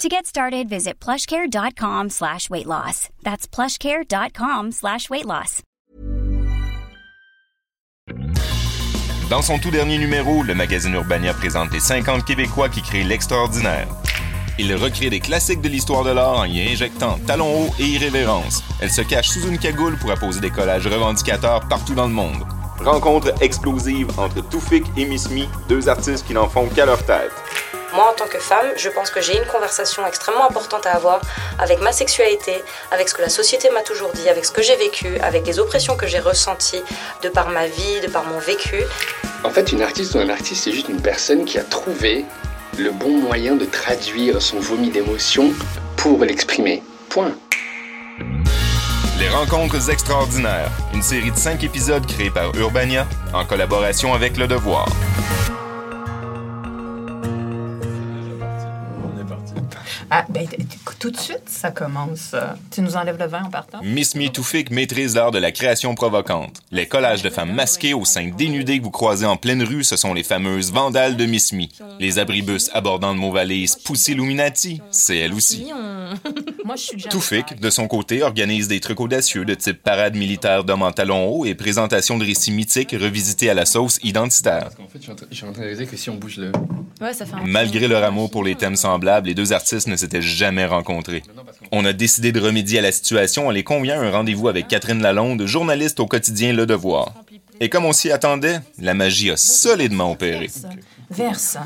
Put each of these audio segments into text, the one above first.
To get started, visit plushcare.com slash weight loss. That's plushcare.com slash weight loss. Dans son tout dernier numéro, le magazine Urbania présente les 50 Québécois qui créent l'extraordinaire. Il recrée des classiques de l'histoire de l'art en y injectant talons hauts et irrévérence. Elle se cache sous une cagoule pour apposer des collages revendicateurs partout dans le monde. Rencontre explosive entre Toufik et Miss Me, deux artistes qui n'en font qu'à leur tête. Moi, en tant que femme, je pense que j'ai une conversation extrêmement importante à avoir avec ma sexualité, avec ce que la société m'a toujours dit, avec ce que j'ai vécu, avec les oppressions que j'ai ressenties de par ma vie, de par mon vécu. En fait, une artiste ou un artiste, c'est juste une personne qui a trouvé le bon moyen de traduire son vomi d'émotion pour l'exprimer. Point. Les Rencontres extraordinaires, une série de cinq épisodes créés par Urbania en collaboration avec Le Devoir. Ah, ben, tout de suite, ça commence. euh, Tu nous enlèves le vin en partant? Miss Me Toufik maîtrise l'art de la création provocante. Les collages de femmes masquées aux seins dénudés que vous croisez en pleine rue, ce sont les fameuses vandales de Miss Me. Les abribus abordant de mots valises Pussy Illuminati, c'est elle aussi. Moi, je. Toufik, de son côté, organise des trucs audacieux de type parade militaire d'hommes en talons hauts et présentation de récits mythiques revisités à la sauce identitaire. En fait, je suis en train- je suis en train de réaliser que si on bouge le. Ouais, ça fait un Malgré leur amour pour les thèmes semblables, les deux artistes ne s'étaient jamais rencontrés. On a décidé de remédier à la situation en les conviant à un rendez-vous avec Catherine Lalonde, journaliste au quotidien Le Devoir. Et comme on s'y attendait, la magie a solidement opéré. Verse.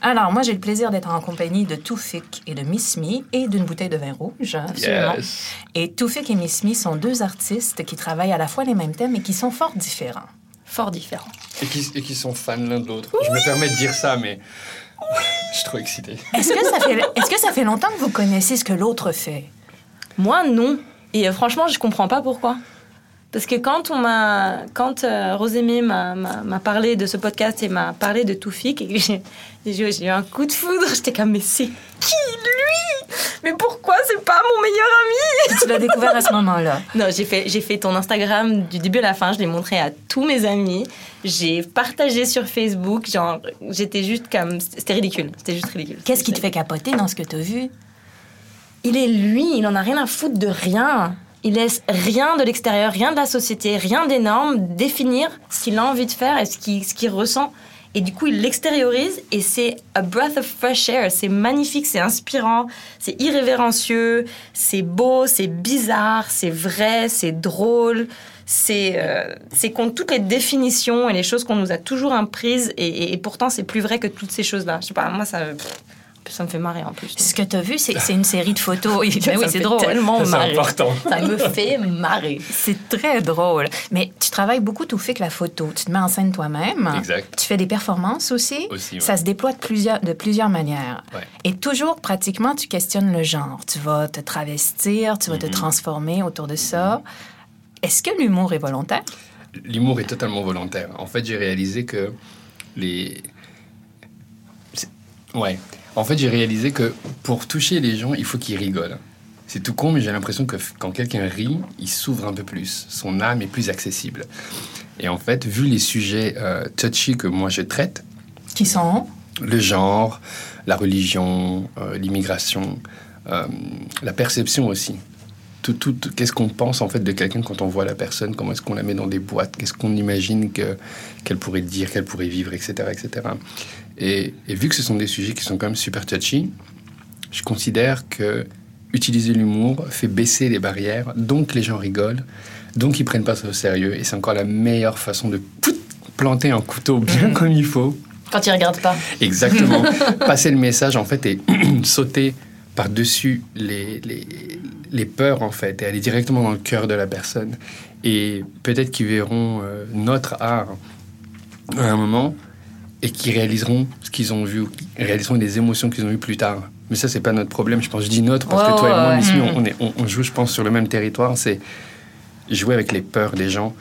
Alors, moi, j'ai le plaisir d'être en compagnie de Toufik et de Miss Me et d'une bouteille de vin rouge. Absolument. Yes. Et Toufik et Miss Me sont deux artistes qui travaillent à la fois les mêmes thèmes et qui sont fort différents. fort différent. Et qui, et qui sont fans l'un de l'autre. Je me permets de dire ça, mais. Je suis trop excité. Est-ce que, ça fait, est-ce que ça fait longtemps que vous connaissez ce que l'autre fait? Moi, non. Et euh, franchement, je comprends pas pourquoi. Parce que quand on m'a, quand euh, Rosémée m'a, parlé de ce podcast et m'a parlé de Toufik et que j'ai, j'ai, eu un coup de foudre, j'étais comme mais c'est qui lui? Mais pourquoi c'est pas mon meilleur ami? Tu l'as découvert à ce moment-là. Non, j'ai fait, j'ai fait ton Instagram du début à la fin. Je l'ai montré à tous mes amis. J'ai partagé sur Facebook. Genre, j'étais juste comme, c'était ridicule. C'était juste ridicule. Qu'est-ce qui te fait capoter dans ce que tu as vu? Il est lui, il en a rien à foutre de rien. Il laisse rien de l'extérieur, rien de la société, rien des normes définir ce qu'il a envie de faire et ce qu'il ressent. Et du coup, il l'extériorise et c'est a breath of fresh air. C'est magnifique, c'est inspirant, c'est irrévérencieux, c'est beau, c'est bizarre, c'est vrai, c'est drôle. C'est euh, contre toutes les définitions et les choses qu'on nous a toujours imprises et, pourtant c'est plus vrai que toutes ces choses-là. Je sais pas, moi ça, ça me fait marrer en plus. Ce que tu as vu, c'est, une série de photos. Ben Ça oui, me c'est drôle. tellement C'est marrer. important. Ça me fait marrer. C'est très drôle. Mais tu travailles beaucoup tout fait que la photo. Tu te mets en scène toi-même. Exact. Tu fais des performances aussi. Aussi, ouais. Ça se déploie de plusieurs, de plusieurs manières. Ouais. Et toujours, pratiquement, tu questionnes le genre. Tu vas te travestir, tu vas te transformer autour de ça. Est-ce que l'humour est volontaire? L'humour est totalement volontaire. En fait, j'ai réalisé que les. Ouais. En fait, j'ai réalisé que pour toucher les gens, il faut qu'ils rigolent. C'est tout con, mais j'ai l'impression que quand quelqu'un rit, il s'ouvre un peu plus. Son âme est plus accessible. Et en fait, vu les sujets euh, touchy que moi je traite, Qui sont? le genre, la religion, euh, l'immigration, euh, la perception aussi. Tout, tout, tout- qu'est-ce qu'on pense en fait de quelqu'un quand on voit la personne? Comment est-ce qu'on la met dans des boîtes? Qu'est-ce qu'on imagine que, qu'elle pourrait dire, qu'elle pourrait vivre, etc. etc. Et, et vu que ce sont des sujets qui sont quand même super touchy, je considère que utiliser l'humour fait baisser les barrières, donc les gens rigolent, Donc ils prennent pas ça au sérieux et c'est encore la meilleure façon de pout, planter un couteau bien comme il faut. Quand ils regardent pas. Exactement. Passer le message en fait et sauter par-dessus les, les, les peurs en fait et aller directement dans le cœur de la personne. Et peut-être qu'ils verront euh, notre art à un moment et qu'ils réaliseront ce qu'ils ont vu, réaliseront les émotions qu'ils ont eues plus tard. Mais ça, c'est pas notre problème. Je pense, je dis notre parce que toi et moi. Miss Mi, Mhm. on, est- on- on joue, je pense, sur le même territoire. C'est jouer avec les peurs des gens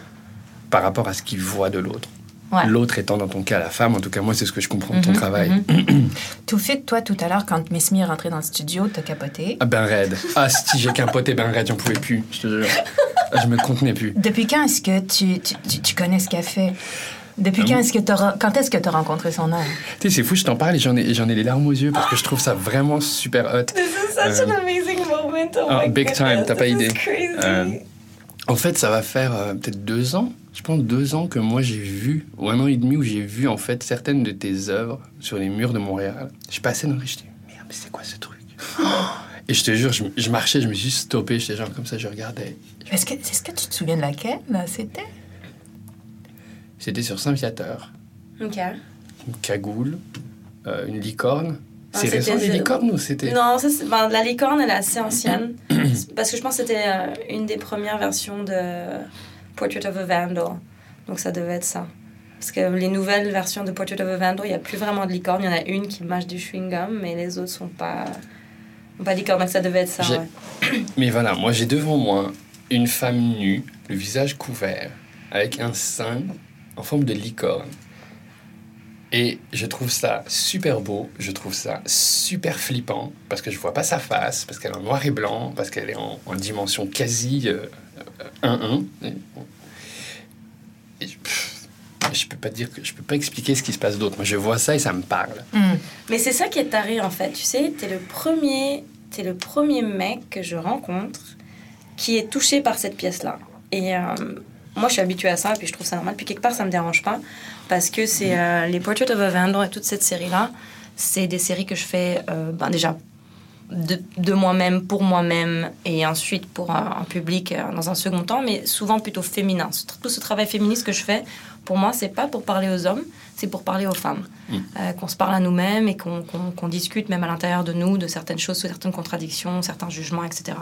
par rapport à ce qu'ils voient de l'autre. Ouais. L'autre étant dans ton cas la femme, en tout cas moi c'est ce que je comprends de ton Mhm, travail. Tout fait, toi, tout à l'heure, quand Miss Mi est rentrée dans le studio, t'as capoté. Ah ben raide. Ah si j'ai et ben raide, j'en pouvais plus, je te jure. Je me contenais plus. Depuis quand est-ce que tu, tu, tu- tu connais ce qu'elle fait? Depuis quand est-ce que t'as, quand est-ce que tu as rencontré son âme? Tu sais, c'est fou, je t'en parle et j'en ai, j'en ai les larmes aux yeux parce que je trouve ça vraiment super hot. Such an amazing moment. Oh ah, my big goodness, time, t'as pas this is idée. crazy. Euh, en fait, ça va faire euh, peut-être deux ans, je pense deux ans que moi j'ai vu, ou un an et demi où j'ai vu en fait certaines de tes œuvres sur les murs de Montréal. Je passais dans les je dis merde, mais c'est quoi ce truc? Et je te jure, je, je marchais, je me suis stoppé, j'étais genre comme ça, je regardais. Est-ce que, est-ce que tu te souviens de laquelle là, c'était? C'était sur Saint-Viateur. Ok. une cagoule, euh, une licorne. Ah, c'est récent les licornes ou c'était Non, ça, ben, la licorne, elle est assez ancienne. parce que je pense que c'était euh, une des premières versions de Portrait of a Vandal. Donc ça devait être ça. Parce que les nouvelles versions de Portrait of a Vandal, il n'y a plus vraiment de licorne. Il y en a une qui mâche du chewing-gum, mais les autres sont pas, sont pas licorne. Donc ça devait être ça, ouais. Mais voilà, moi j'ai devant moi une femme nue, le visage couvert, avec un sein en forme de licorne. Et je trouve ça super beau, je trouve ça super flippant, parce que je vois pas sa face, parce qu'elle est en noir et blanc, parce qu'elle est en, en dimension quasi euh, euh, 1-1. Et, et je, peux pas dire que je peux pas expliquer ce qui se passe d'autre. Moi je vois ça et ça me parle. Mais c'est ça qui est taré en fait. Tu sais, t'es le premier, t'es le premier mec que je rencontre qui est touché par cette pièce-là. Et euh, moi, je suis habituée à ça, puis je trouve ça normal. Puis quelque part, ça me dérange pas parce que c'est euh, les Portraits of a Vandal et toute cette série-là. C'est des séries que je fais euh, ben, déjà de, de moi-même, pour moi-même, et ensuite pour un, un public euh, dans un second temps, mais souvent plutôt féminin. Ce- Tout ce travail féministe que je fais, pour moi, c'est pas pour parler aux hommes, c'est pour parler aux femmes. Euh, qu'on se parle à nous-mêmes et qu'on discute même à l'intérieur de nous de certaines choses, certaines contradictions, certains jugements, etc.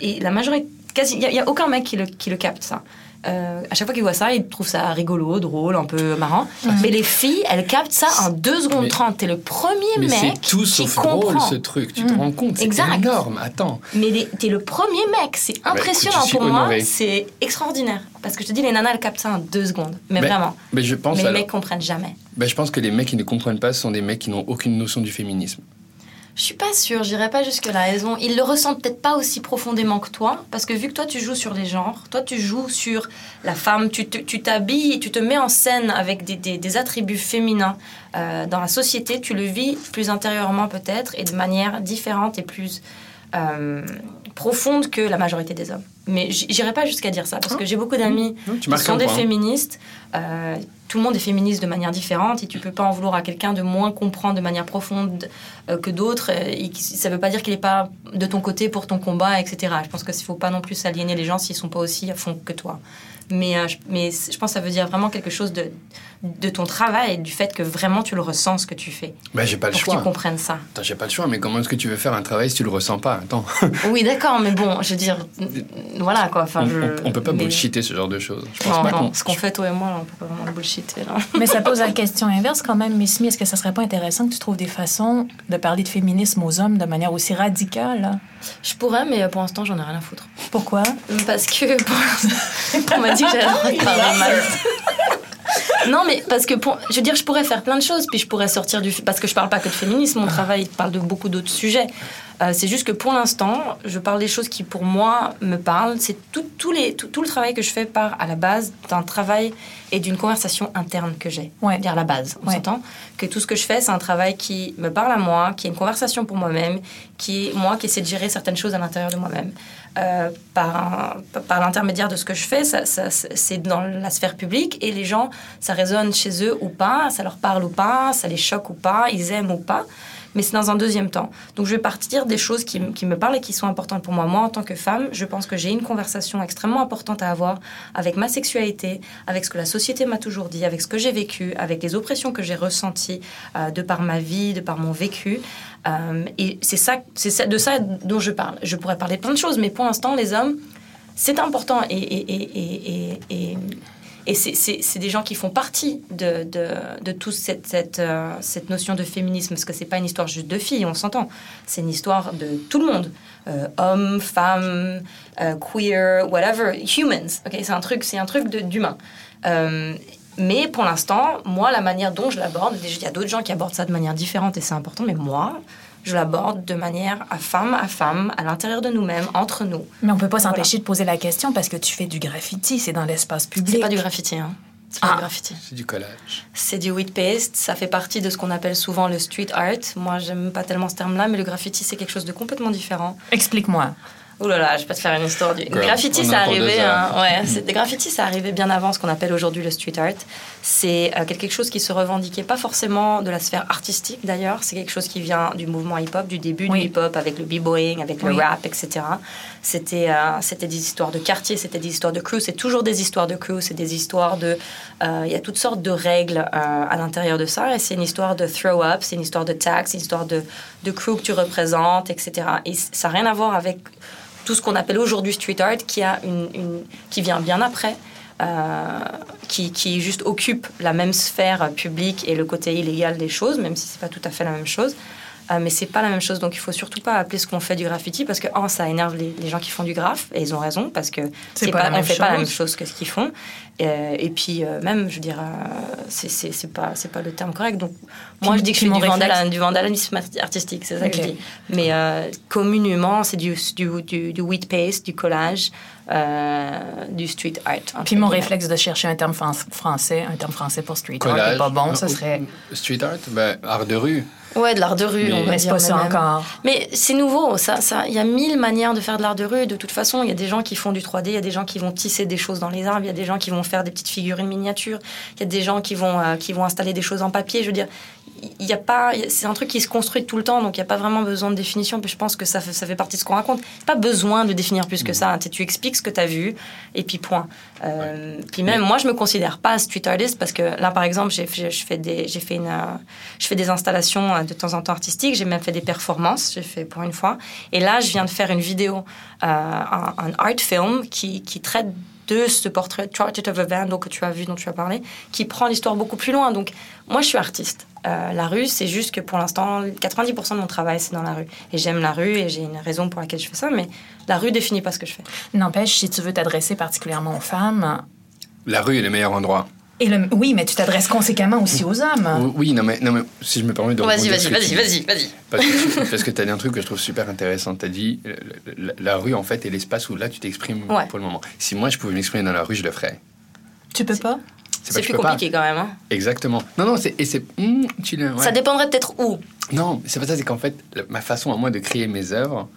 Et la majorité, quasi, il n'y a, aucun mec qui le, qui le capte ça. Euh, à chaque fois qu'il voit ça, il trouve ça rigolo, drôle, un peu marrant. Mais les filles, elles captent ça en 2 secondes Mais- 30. T'es le premier Mais mec c'est tout qui sauf comprend. drôle ce truc, tu te rends compte, c'est Exact. énorme. Attends. Mais t'es le premier mec, c'est Bah, écoute, impressionnant pour moi, c'est extraordinaire. Parce que je te dis, les nanas, elles captent ça en deux secondes. Mais Mais- vraiment. Mais je pense Mais les alors- mecs comprennent jamais. Ben, je pense que les mecs qui ne comprennent pas ce sont des mecs qui n'ont aucune notion du féminisme. Je suis pas sûre, j'irai pas jusque-là. Ils, ont- ils le ressentent peut-être pas aussi profondément que toi, parce que vu que toi tu joues sur les genres, toi tu joues sur la femme, tu te- tu t'habilles, tu te mets en scène avec des attributs féminins euh, dans la société, tu le vis plus intérieurement peut-être et de manière différente et plus euh, profonde que la majorité des hommes. Mais j'irai pas jusqu'à dire ça, parce que j'ai beaucoup d'amis tu qui sont des point. féministes. euh, tout le monde est féministe de manière différente et tu peux pas en vouloir à quelqu'un de moins comprendre de manière profonde euh, que d'autres. euh, ça veut pas dire qu'il est pas de ton côté pour ton combat, etc. Je pense qu'il faut pas non plus aliéner les gens s'ils sont pas aussi à fond que toi. Mais, euh, je, mais je pense que ça veut dire vraiment quelque chose de, de ton travail et du fait que vraiment tu le ressens ce que tu fais. Ben, j'ai pas le Pour que choix. tu comprennes ça. Attends, j'ai pas le choix, mais comment est-ce que tu veux faire un travail si tu le ressens pas? Attends, Oui, d'accord, mais bon, je veux dire, voilà quoi. Enfin, on, je- on- on peut pas mais- bullshiter ce genre de choses. Je pense Non, pas non, qu'on- ce qu'on fait toi et moi, là, on peut pas vraiment bullshiter. Là. Mais ça pose la question inverse quand même, Miss Mi. Est-ce que ça serait pas intéressant que tu trouves des façons de parler de féminisme aux hommes de manière aussi radicale? là? Je pourrais, mais pour l'instant, j'en ai rien à foutre. Pourquoi? Parce que pour on m'a dit que de parler mal. Non, mais parce que pour- je veux dire, je pourrais faire plein de choses, puis je pourrais sortir du. Parce que je parle pas que de féminisme, mon travail parle de beaucoup d'autres sujets. Euh, c'est juste que pour l'instant, je parle des choses qui pour moi me parlent. C'est tout, tout les, tout, tout le travail que je fais part à la base d'un travail et d'une conversation interne que j'ai. Ouais. Dire la base, on Ouais. s'entend Que tout ce que je fais, c'est un travail qui me parle à moi, qui est une conversation pour moi-même, qui est moi qui essaie de gérer certaines choses à l'intérieur de moi-même. Euh, par par l'intermédiaire de ce que je fais, ça- c'est dans la sphère publique et les gens, ça résonne chez eux ou pas, ça leur parle ou pas, ça les choque ou pas, ils aiment ou pas. Mais c'est dans un deuxième temps. Donc je vais partir des choses qui, me parlent et qui sont importantes pour moi. Moi, en tant que femme, je pense que j'ai une conversation extrêmement importante à avoir avec ma sexualité, avec ce que la société m'a toujours dit, avec ce que j'ai vécu, avec les oppressions que j'ai ressenties euh, de par ma vie, de par mon vécu. Euh, et c'est ça, de ça dont je parle. Je pourrais parler de plein de choses, mais pour l'instant, les hommes, c'est important et, et, c'est- des gens qui font partie de, de, de toute cette, cette, euh, cette notion de féminisme, parce que c'est pas une histoire juste de filles, on s'entend. C'est une histoire de tout le monde. Euh, hommes, femmes, euh, queer, whatever, humans. ok c'est un truc, un truc d'humain. Euh, mais pour l'instant, moi, la manière dont je l'aborde, il y a d'autres gens qui abordent ça de manière différente et c'est important, mais moi, je l'aborde de manière à femme à femme, à l'intérieur de nous-mêmes, entre nous. Mais on peut pas Voilà. s'empêcher de poser la question parce que tu fais du graffiti, c'est dans l'espace public. C'est pas du graffiti, hein. C'est pas Ah. du graffiti. C'est du collage. C'est du wheat paste, ça fait partie de ce qu'on appelle souvent le street art. Moi, j'aime pas tellement ce terme-là, mais le graffiti, c'est quelque chose de complètement différent. Explique-moi. Oh là là, je vais pas te faire une histoire du. Girl, graffiti, ça arrivait. hein, ouais, c'est- des graffitis, ça arrivait bien avant ce qu'on appelle aujourd'hui le street art. C'est euh, quelque chose qui se revendiquait pas forcément de la sphère artistique d'ailleurs. C'est quelque chose qui vient du mouvement hip-hop, du début Oui. du hip-hop avec le b-boying, avec le rap, etc. C'était euh, c'était des histoires de quartier, c'était des histoires de crew. C'est toujours des histoires de crew. C'est des histoires de. euh, Il y a toutes sortes de règles euh, à l'intérieur de ça. Et c'est une histoire de throw-up, c'est une histoire de tax, c'est une histoire de, de crew que tu représentes, etc. Et ça n'a rien à voir avec tout ce qu'on appelle aujourd'hui street art, qui, a une, qui vient bien après, euh, qui, qui juste occupe la même sphère publique et le côté illégal des choses, même si c'est pas tout à fait la même chose. Euh, mais c'est pas la même chose, donc il faut surtout pas appeler ce qu'on fait du graffiti parce que un, ça énerve les, les gens qui font du graphe et ils ont raison parce que C'est pas la on fait pas la même chose. que ce qu'ils font. Euh, et puis euh, même, je veux dire, euh, c'est c'est pas c'est pas le terme correct. Donc moi Puis- je dis que je mon du, réflexe- vandal- du vandalisme artistique, c'est ça que je dis. Mais euh, communément, c'est du, du, du, du wheat paste, du collage, euh, du street art. Puis mon réflexe de chercher un terme fran- français, un terme français pour street art, Collage. est pas bon, Euh, serait. Street art, ben, art de rue. Ouais, de l'art de rue, Mais- on va dire. pas ça même. encore. Mais c'est nouveau, ça, ça. Il y a mille manières de faire de l'art de rue. De toute façon, il y a des gens qui font du 3D, il y a des gens qui vont tisser des choses dans les arbres, il y a des gens qui vont faire des petites figurines miniatures, il y a des gens qui vont, euh, qui vont installer des choses en papier. Je veux dire, il y a pas, c'est un truc qui se construit tout le temps, donc il n'y a pas vraiment besoin de définition. Puis je pense que ça fait, ça fait partie de ce qu'on raconte. Pas besoin de définir plus que ça. Tu, sais, tu expliques ce que tu as vu, et puis point. Euh, Puis même, moi, je me considère pas street artist parce que là, par exemple, j'ai je fais des, j'ai fait une, euh, je fais des installations euh, de temps en temps artistiques. J'ai même fait des performances. J'ai fait pour une fois. Et là, je viens de faire une vidéo, euh, un, un art film qui, qui traite de ce portrait Portrait of a Vandal que tu as vu, dont tu as parlé, qui prend l'histoire beaucoup plus loin. Donc, moi, je suis artiste. Euh, la rue, c'est juste que pour l'instant, 90% de mon travail, c'est dans la rue. Et j'aime la rue et j'ai une raison pour laquelle je fais ça, mais la rue définit pas ce que je fais. N'empêche, si tu veux t'adresser particulièrement aux femmes, La rue est le meilleur endroit. et le... oui, mais tu t'adresses conséquemment aussi aux hommes. Oui, non mais, non, mais si je me permets de Vas-y, vas-y, vas-y, vas-y, vas-y. Parce que, tu- parce que tu as dit un truc que je trouve super intéressant. Tu as dit, euh, la, la rue, en fait, est l'espace où là, tu t'exprimes Ouais. pour le moment. Si moi, je pouvais m'exprimer dans la rue, je le ferais. Tu peux pas? C'est plus peux pas. compliqué quand même. hein. Exactement. Non, non, c'est, et c'est, hmm, ouais. Ça dépendrait peut-être où. Non, c'est pas ça, c'est qu'en fait, ma façon à moi de créer mes œuvres,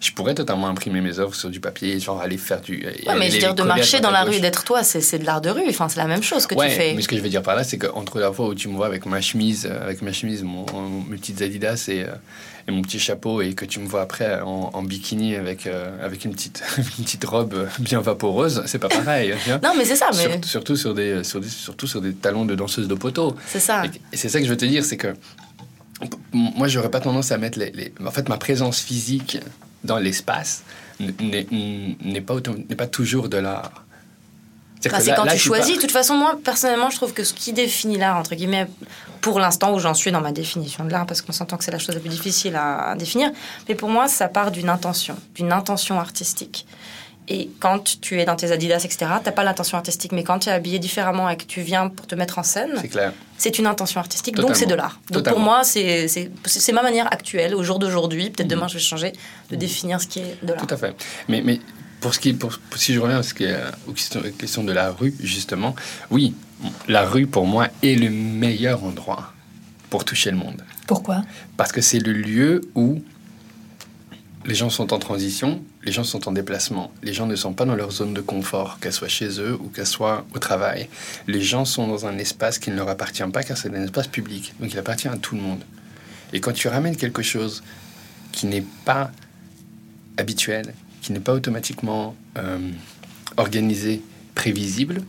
je pourrais totalement imprimer mes œuvres sur du papier, genre aller faire du. Ouais, mais je veux dire, de marcher dans la rue, d'être toi, c'est de l'art de rue. Enfin, c'est la même chose que ouais, tu fais. mais ce que je veux dire par là, c'est qu'entre la fois où tu me vois avec ma chemise, euh, avec ma chemise, mon, mes petites Adidas et, euh, et mon petit chapeau, et que tu me vois après en, en bikini avec, euh, avec une, petite, une petite robe bien vaporeuse, c'est pas pareil. Non, mais c'est ça, mais Sur- surtout, sur des, sur des, surtout sur des talons de danseuse de poteau. c'est ça. Et, et c'est ça que je veux te dire, c'est que moi, j'aurais pas tendance à mettre les, les- En fait, ma présence physique dans l'espace n'est n'est pas, n'est pas toujours de l'art. Enfin, c'est quand là, tu choisis. De toute façon, moi, personnellement, je trouve que ce qui définit l'art, entre guillemets, pour l'instant où j'en suis dans ma définition de l'art, parce qu'on s'entend que c'est la chose la plus difficile à, à définir, mais pour moi, ça part d'une intention, d'une intention artistique. Et quand tu es dans tes Adidas, etc., t'as pas l'intention artistique. Mais quand tu es habillé différemment et que tu viens pour te mettre en scène, C'est clair. c'est une intention artistique, donc c'est de l'art. Donc pour moi, c'est c'est- c'est ma manière actuelle, au jour d'aujourd'hui, peut-être Mhm. demain je vais changer, de définir ce qui est de l'art. Tout à fait. Mais, mais pour ce qui, pour, pour- si je reviens à ce qui est, euh, aux questions de la rue, justement, oui, la rue, pour moi, est le meilleur endroit pour toucher le monde. Pourquoi? Parce que c'est le lieu où les gens sont en transition, les gens sont en déplacement, les gens ne sont pas dans leur zone de confort, qu'elle soit chez eux ou qu'elle soit au travail. Les gens sont dans un espace qui ne leur appartient pas car c'est un espace public, donc il appartient à tout le monde. Et quand tu ramènes quelque chose qui n'est pas habituel, qui n'est pas automatiquement euh, organisé, prévisible,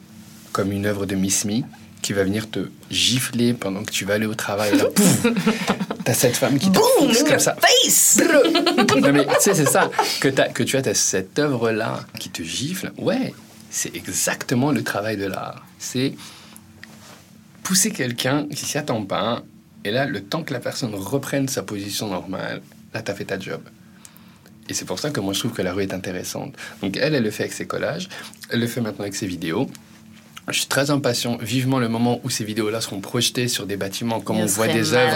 comme une œuvre de Miss Me, qui va venir te gifler pendant que tu vas aller au travail. Là, pouf, t'as cette femme qui te in comme ça. face Non mais tu sais, c'est ça, que, t'as- que tu as t'as cette œuvre-là qui te gifle. Ouais, c'est exactement le travail de l'art. C'est pousser quelqu'un qui s'y attend pas, et là, le temps que la personne reprenne sa position normale, là, t'as fait ta job. Et c'est pour ça que moi, je trouve que la rue est intéressante. Donc elle, elle le fait avec ses collages, elle le fait maintenant avec ses vidéos. Je suis très impatient, vivement le moment où ces vidéos-là seront projetées sur des bâtiments, comme on voit des œuvres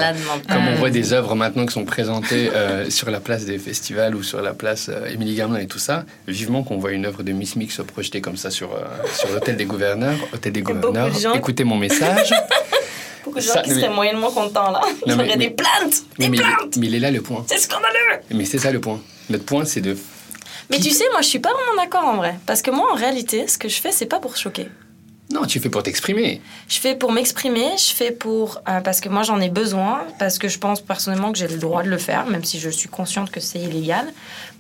comme on voit des œuvres maintenant qui sont présentées euh, sur la place des festivals ou sur la place euh, Émilie Gamelin et tout ça, vivement qu'on voit une œuvre de Miss Mix se projeter comme ça sur, euh, sur l'hôtel des gouverneurs. Hôtel des de gouverneurs, écoutez mon message. Beaucoup de gens Ça, qui mais- seraient moyennement contents là. Non, mais- J'aurais mais- des plaintes Des mais, plaintes mais il est là le point. C'est scandaleux Mais c'est ça le point. Notre point, c'est de... Mais tu sais, moi je suis pas vraiment d'accord en vrai. Parce que moi en réalité, ce que je fais, c'est pas pour choquer. Non, tu fais pour t'exprimer. Je fais pour m'exprimer, je fais pour. euh, parce que moi j'en ai besoin, parce que je pense personnellement que j'ai le droit de le faire, même si je suis consciente que c'est illégal.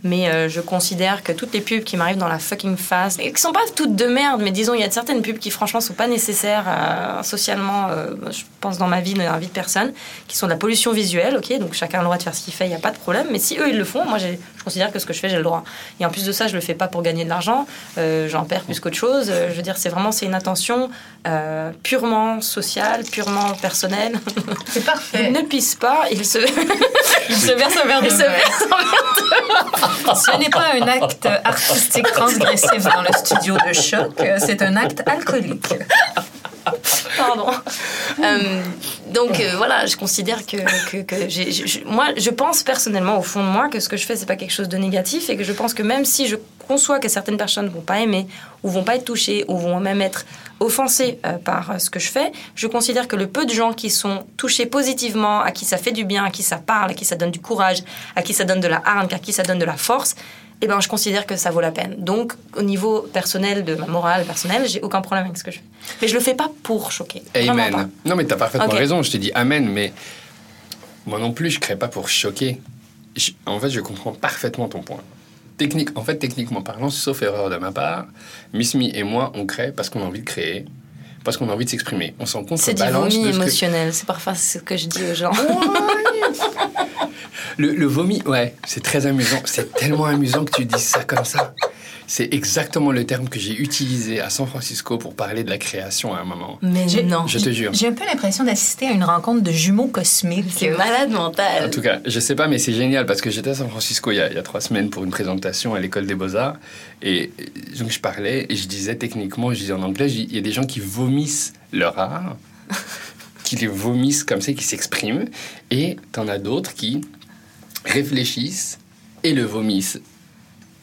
Mais euh, je considère que toutes les pubs qui m'arrivent dans la fucking face, et qui sont pas toutes de merde, mais disons, il y a certaines pubs qui franchement sont pas nécessaires euh, socialement, euh, je pense dans ma vie, dans la vie de personne, qui sont de la pollution visuelle, ok Donc chacun a le droit de faire ce qu'il fait, il n'y a pas de problème. Mais si eux ils le font, moi je considère que ce que je fais, j'ai le droit. Et en plus de ça, je le fais pas pour gagner de l'argent, euh, j'en perds plus qu'autre chose. Euh, je veux dire, c'est vraiment c'est une attention euh, purement sociale, purement personnelle. C'est parfait. ne pisse pas, il se, il se verse un verre de se verse Ce n'est pas un acte artistique transgressif dans le studio de choc, c'est un acte alcoolique. Pardon. Euh, donc euh, voilà, je considère que, moi, je pense personnellement au fond de moi que ce que je fais, c'est pas quelque chose de négatif et que je pense que même si je conçois que certaines personnes vont pas aimer ou vont pas être touchées ou vont même être offensées euh, par ce que je fais, je considère que le peu de gens qui sont touchés positivement, à qui ça fait du bien, à qui ça parle, à qui ça donne du courage, à qui ça donne de la hargne, à qui ça donne de la force, eh ben, je considère que ça vaut la peine. Donc, au niveau personnel, de ma morale personnelle, j'ai aucun problème avec ce que je fais. Mais je le fais pas pour choquer. Pas. Amen. Non, mais t'as parfaitement Ok. raison. Je te dis Amen, mais moi non plus, je crée pas pour choquer. Je- en fait, je comprends parfaitement ton point. Technique, en fait, techniquement parlant, sauf erreur de ma part, Miss Me et moi, on crée parce qu'on a envie de créer, parce qu'on a envie de s'exprimer. On s'en compte C'est du vomi émotionnel, c'est parfois ce que je dis aux gens. Le, le vomi, ouais, c'est très amusant. C'est tellement amusant que tu dis ça comme ça. C'est exactement le terme que j'ai utilisé à San Francisco pour parler de la création à un moment. Mais non, Je te jure. J'ai un peu l'impression d'assister à une rencontre de jumeaux cosmiques. c'est malade mental. En tout cas, je sais pas, mais c'est génial parce que j'étais à San Francisco il y, a, il y a trois semaines pour une présentation à l'école des beaux-arts. Et donc je parlais et je disais techniquement, je disais en anglais, il y a des gens qui vomissent leur art, qui les vomissent comme ça, qui s'expriment. Et t'en as d'autres qui réfléchissent et le vomissent.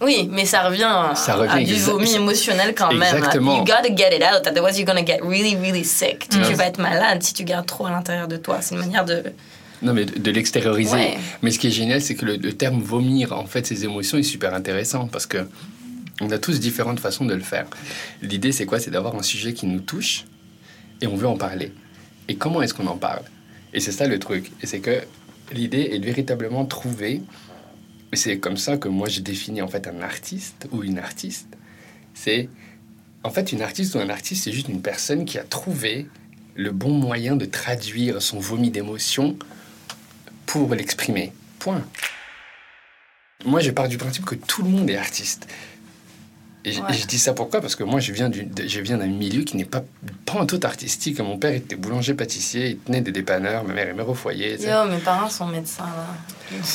Oui, mais ça revient, à- Ça revient à du vomi émotionnel quand même. Exactement. You gotta get it out, otherwise you're gonna get really, really sick. Tu, Mm. tu vas être malade si tu gardes trop à l'intérieur de toi. C'est une manière de... Non, mais de, de l'extérioriser. Ouais. Mais ce qui est génial, c'est que le, le terme vomir, en fait, ces émotions, est super intéressant parce que on a tous différentes façons de le faire. L'idée, c'est quoi? C'est d'avoir un sujet qui nous touche et on veut en parler. Et comment est-ce qu'on en parle? Et c'est ça le truc. Et c'est que l'idée est de véritablement trouver. Et c'est comme ça que moi, je définis en fait un artiste ou une artiste. C'est en fait une artiste ou un artiste, c'est juste une personne qui a trouvé le bon moyen de traduire son vomi d'émotion pour l'exprimer. Point. Moi, je pars du principe que tout le monde est artiste. Et je, Ouais. et je dis ça pourquoi? Parce que moi, je viens, du- de- je viens d'un milieu qui n'est pas, pas en tout artistique. Mon père était boulanger-pâtissier, il tenait des dépanneurs, ma mère est mère au foyer. tu sais. Yo, mes parents sont médecins là.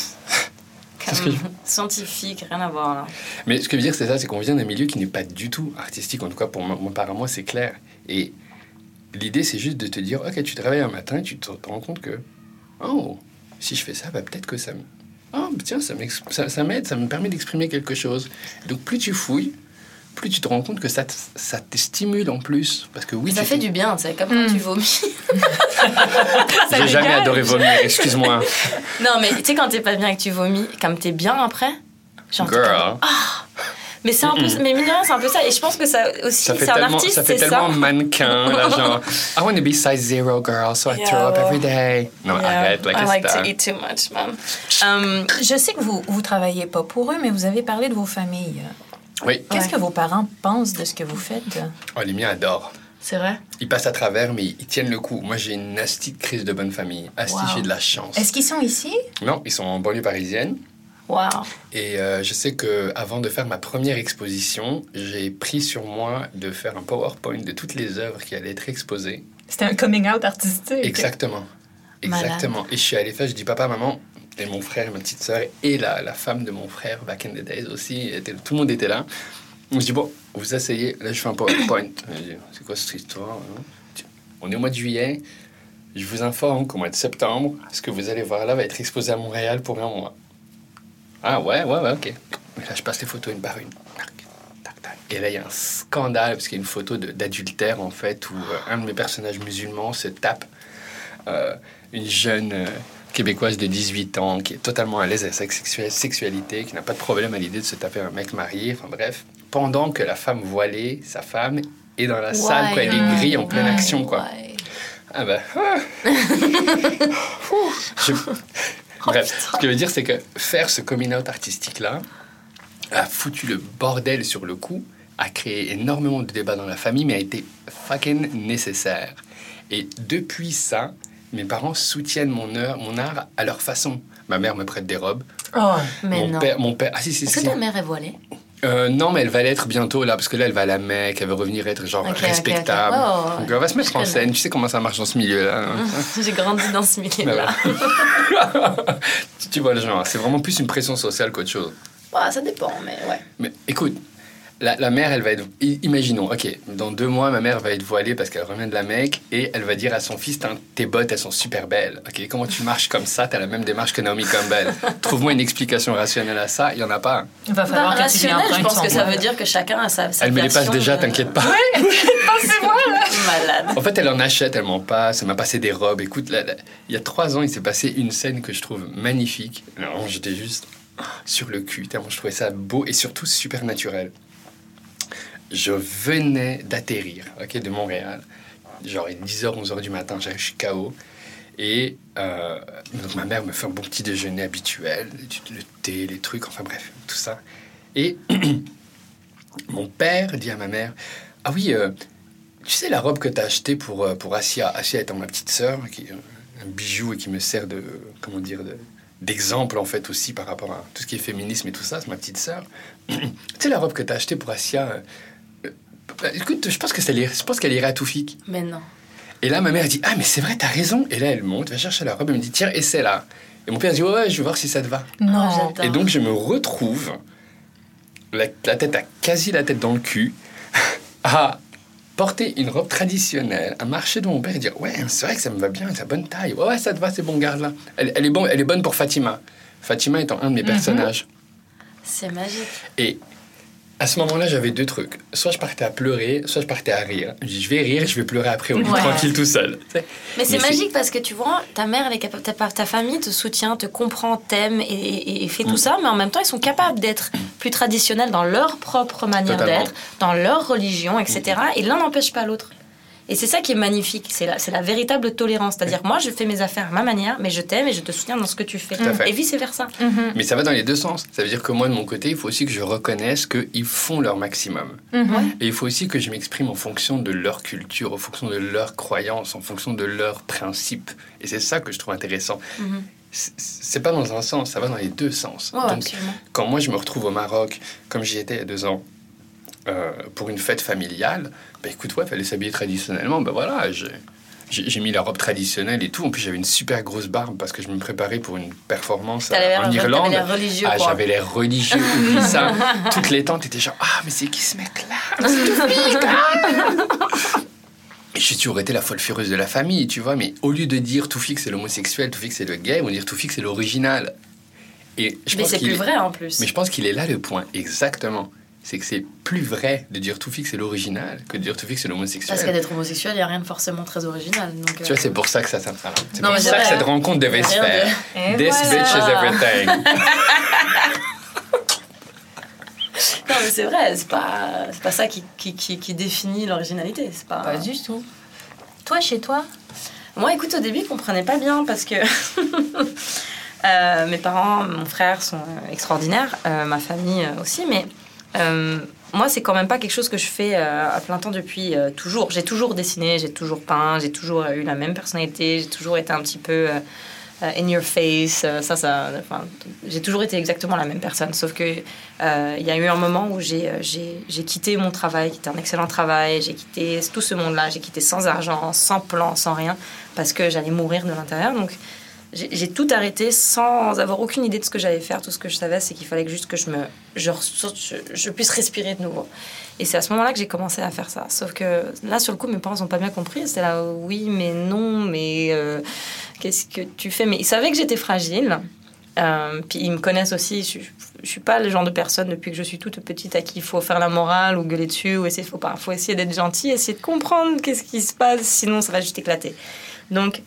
Que je- Scientifique, rien à voir là. Mais ce que je veux dire, c'est ça, c'est qu'on vient d'un milieu qui n'est pas du tout artistique. En tout cas, pour moi, moi, par moi, c'est clair. Et l'idée, c'est juste de te dire, ok, tu te réveilles un matin et tu te, rends compte que, oh, si je fais ça, bah, peut-être que ça me... Oh, tiens, ça ça ça m'aide, ça me permet d'exprimer quelque chose. Donc, plus tu fouilles, plus tu te rends compte que ça te, ça te stimule en plus. Parce que oui, ça fait du bien, c'est comme quand Mm. tu vomis. J'ai jamais adoré vomir, excuse-moi. non, mais tu sais, quand t'es pas bien et que tu vomis, comme t'es bien après, genre, Girl. Mais c'est un peu, mais mine de rien, c'est un peu ça. Et je pense que ça aussi, Ça fait c'est un tellement, artiste, ça fait tellement ça. mannequin, là, genre, I want to be size zero girl, so I Yeah, throw up well. every day. Non, Yeah, arrête, like, I like c'est to eat too much, man. Um, Je sais que vous vous travaillez pas pour eux, mais vous avez parlé de vos familles. Oui. Qu'est-ce Ouais. que vos parents pensent de ce que vous faites? Oh, les miens adorent. c'est vrai? Ils passent à travers, mais ils tiennent le coup. Moi, j'ai une asti de crise de bonne famille. Asti, Wow. j'ai de la chance. Est-ce qu'ils sont ici? Non, ils sont en banlieue parisienne. Wow. Et euh, je sais que avant de faire ma première exposition, j'ai pris sur moi de faire un PowerPoint de toutes les œuvres qui allaient être exposées. C'était un coming out artistique. Exactement. Malade. Exactement. Et je suis allé faire, je dis papa, maman, et mon frère, ma petite sœur, et la, la femme de mon frère, back in the days aussi, tout le monde était là. Je dis, bon, vous asseyez, là je fais un PowerPoint. C'est quoi cette histoire hein? On est au mois de juillet, je vous informe qu'au mois de septembre, ce que vous allez voir là va être exposé à Montréal pour un mois. Ah ouais, ouais, ouais, ok. Mais là je passe les photos une par une. Et là il y a un scandale, parce qu'il y a une photo d'adultère en fait, où euh, un de mes personnages musulmans se tape euh, une jeune euh, québécoise de 18 ans qui est totalement à l'aise avec sa sexu- sexualité, qui n'a pas de problème à l'idée de se taper un mec marié, enfin bref, pendant que la femme voilée, sa femme, est dans la salle, quoi, elle est grille en pleine action, quoi. Ah bah... ah. Je- Bref, ce que je veux dire, c'est que faire ce coming out artistique-là a foutu le bordel sur le coup, a créé énormément de débats dans la famille, mais a été fucking nécessaire. Et depuis ça, mes parents soutiennent mon, heure, mon art à leur façon. Ma mère me prête des robes. Oh, Mais mon non. père, mon père, ah si si Est-ce si. que ta mère est voilée? Euh, non, mais elle va l'être bientôt là, parce que là, elle va à la Mecque, elle veut revenir être genre respectable. Donc, elle va se mettre en scène. Tu sais comment ça marche dans ce milieu-là. hein. J'ai grandi dans ce milieu-là. tu, vois le genre. C'est vraiment plus une pression sociale qu'autre chose. Ouais, ça dépend, mais ouais. Mais écoute, la, la mère, elle va être. Imaginons, ok, dans deux mois, ma mère va être voilée parce qu'elle revient de la Mecque et elle va dire à son fils Tes bottes, elles sont super belles. Ok, comment tu marches comme ça? T'as la même démarche que Naomi Campbell. Trouve-moi une explication rationnelle à ça. Il y en a pas. Il va falloir Bah, rationnel, je empruntes pense que ça veut dire que chacun a sa, sa Elle me les passe déjà, de- t'inquiète pas. Malade. En fait, elle en achète, elle m'en passe, elle m'a passé des robes. Écoute, là, là, il y a trois ans, il s'est passé une scène que je trouve magnifique. J'étais juste sur le cul, tellement je trouvais ça beau et surtout super naturel. Je venais d'atterrir, ok, de Montréal. Genre, il est 10h, 11h du matin, je suis KO. Et euh, donc, ma mère me fait un bon petit déjeuner habituel, le thé, les trucs, enfin bref, tout ça. Et mon père dit à ma mère Ah oui, euh, tu sais la robe que t'as achetée pour, euh, pour Asia Asia étant ma petite sœur, qui est un bijou et qui me sert de, comment dire, de- d'exemple en fait aussi par rapport à tout ce qui est féminisme et tout ça, c'est ma petite sœur. tu sais la robe que t'as achetée pour Asia euh, Écoute, je pense que ça irait- je pense qu'elle irait à Toufik. Mais non. Et là, ma mère dit Ah, mais c'est vrai, t'as raison. Et là, elle monte, va chercher la robe, elle me dit Tiens, essaie là. Et mon père dit Ouais, ouais, je vais voir si ça te va. Non. Oh, j'adore. Et donc, je me retrouve, la, la tête à quasi la tête dans le cul, à porter une robe traditionnelle, à marcher devant mon père et dire Ouais, c'est vrai que ça me va bien, c'est bonne taille. Ouais, ouais, ça te va, c'est bon, garde-la. Elle, elle est bonne, elle est bonne pour Fatima. Fatima étant un de mes personnages. C'est magique. Et à ce moment-là, j'avais deux trucs. Soit je partais à pleurer, soit je partais à rire. Je dis, je vais rire je vais pleurer après au Ouais. tranquille tout seul. Mais c'est Mais c'est- magique parce que tu vois, ta mère, elle est capable, ta, ta famille te soutient, te comprend, t'aime et, et- et fait Mm. tout ça, mais en même temps, ils sont capables d'être plus traditionnels dans leur propre manière d'être, dans leur religion, etc. Et l'un n'empêche pas l'autre. Et c'est ça qui est magnifique, c'est la, véritable tolérance. C'est-à-dire, moi, je fais mes affaires à ma manière, mais je t'aime et je te soutiens dans ce que tu fais. Et vice-versa. Mais ça va dans les deux sens. Ça veut dire que moi, de mon côté, il faut aussi que je reconnaisse qu'ils font leur maximum. Mhm. Et il faut aussi que je m'exprime en fonction de leur culture, en fonction de leurs croyances, en fonction de leurs principes. Et c'est ça que je trouve intéressant. Mhm. C'est- C'est pas dans un sens, ça va dans les deux sens. Donc, absolument. quand moi je me retrouve au Maroc, comme j'y étais il y a deux ans, euh, pour une fête familiale, bah écoute, ouais, fallait s'habiller traditionnellement. Ben voilà, j'ai- mis la robe traditionnelle et tout. En plus, j'avais une super grosse barbe parce que je me préparais pour une performance l'air- en Irlande. l'air religieux, ah, j'avais l'air religieux, oublie ça. Toutes les tantes étaient genre, ah, mais c'est qui ce mec-là? C'est ah Et j'ai toujours été la folle furieuse de la famille, tu vois. Mais au lieu de dire Toufik c'est l'homosexuel, Toufik c'est le gay, on va dire Toufik c'est l'original. Et je Mais c'est plus vrai en plus. mais je pense qu'il est là le point, exactement. C'est que c'est plus vrai de dire Toufik c'est l'original que de dire Toufik c'est l'homosexuel. Parce qu'être homosexuel, il n'y a rien de forcément très original. Donc, Tu vois, c'est pour ça que ça ça- voilà. C'est pour ça que cette rencontre devait se de- faire. Et This voilà. bitch is everything. Non, mais c'est vrai, c'est pas, c'est pas ça qui, qui, qui, qui définit l'originalité. C'est pas... Pas du tout. Toi, chez toi Moi, écoute, au début, ils comprenaient pas bien parce que euh, mes parents, mon frère sont euh, extraordinaires, euh, ma famille euh, aussi, mais euh, moi, c'est quand même pas quelque chose que je fais euh, à plein temps depuis euh, toujours. J'ai toujours dessiné, j'ai toujours peint, j'ai toujours eu la même personnalité, j'ai toujours été un petit peu euh, euh, in your face. euh, ça, ça, j'ai toujours été exactement la même personne. Sauf que euh, il y a eu un moment où euh, j'ai, j'ai quitté mon travail, qui était un excellent travail. J'ai quitté tout ce monde-là. J'ai quitté sans argent, sans plan, sans rien, parce que j'allais mourir de l'intérieur. Donc j'ai tout arrêté sans avoir aucune idée de ce que j'allais faire. Tout ce que je savais, c'est qu'il fallait juste que je me, je, je, je puisse respirer de nouveau. Et c'est à ce moment-là que j'ai commencé à faire ça. Sauf que là, sur le coup, mes parents n'ont pas bien compris. C'était là, oui, mais non, mais euh, qu'est-ce que tu fais? Mais ils savaient que j'étais fragile. Euh, puis ils me connaissent aussi. Je, je suis pas le genre de personne depuis que je suis toute petite à qui il faut faire la morale ou gueuler dessus ou essayer. Faut pas. Faut essayer d'être gentil, essayer de comprendre qu'est-ce qui se passe. Sinon, ça va juste éclater. Donc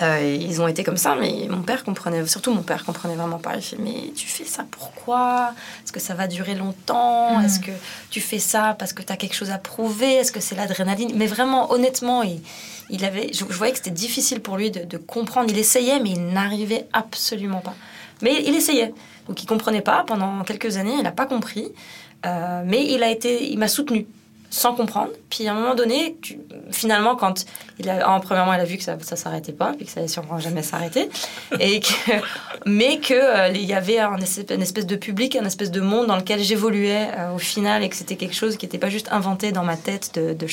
euh, ils ont été comme ça, mais mon père comprenait, surtout mon père comprenait vraiment pas. Il fait Mais tu fais ça pourquoi? Est-ce que ça va durer longtemps? Mm. Est-ce que tu fais ça parce que tu as quelque chose à prouver? Est-ce que c'est l'adrénaline? Mais vraiment, honnêtement, il, il avait, je, je voyais que c'était difficile pour lui de, de comprendre. Il essayait, mais il n'arrivait absolument pas. Mais il essayait. Donc il comprenait pas pendant quelques années, il n'a pas compris. Euh, mais il a été, il m'a soutenu sans comprendre. Puis à un moment donné, finalement, quand il a, en premièrement, il a vu que ça, ça s'arrêtait pas, puis que ça allait sûrement jamais s'arrêter, et que, mais que euh, il y avait un espèce, une espèce de public, un espèce de monde dans lequel j'évoluais euh, au final, et que c'était quelque chose qui n'était pas juste inventé dans ma tête de, de.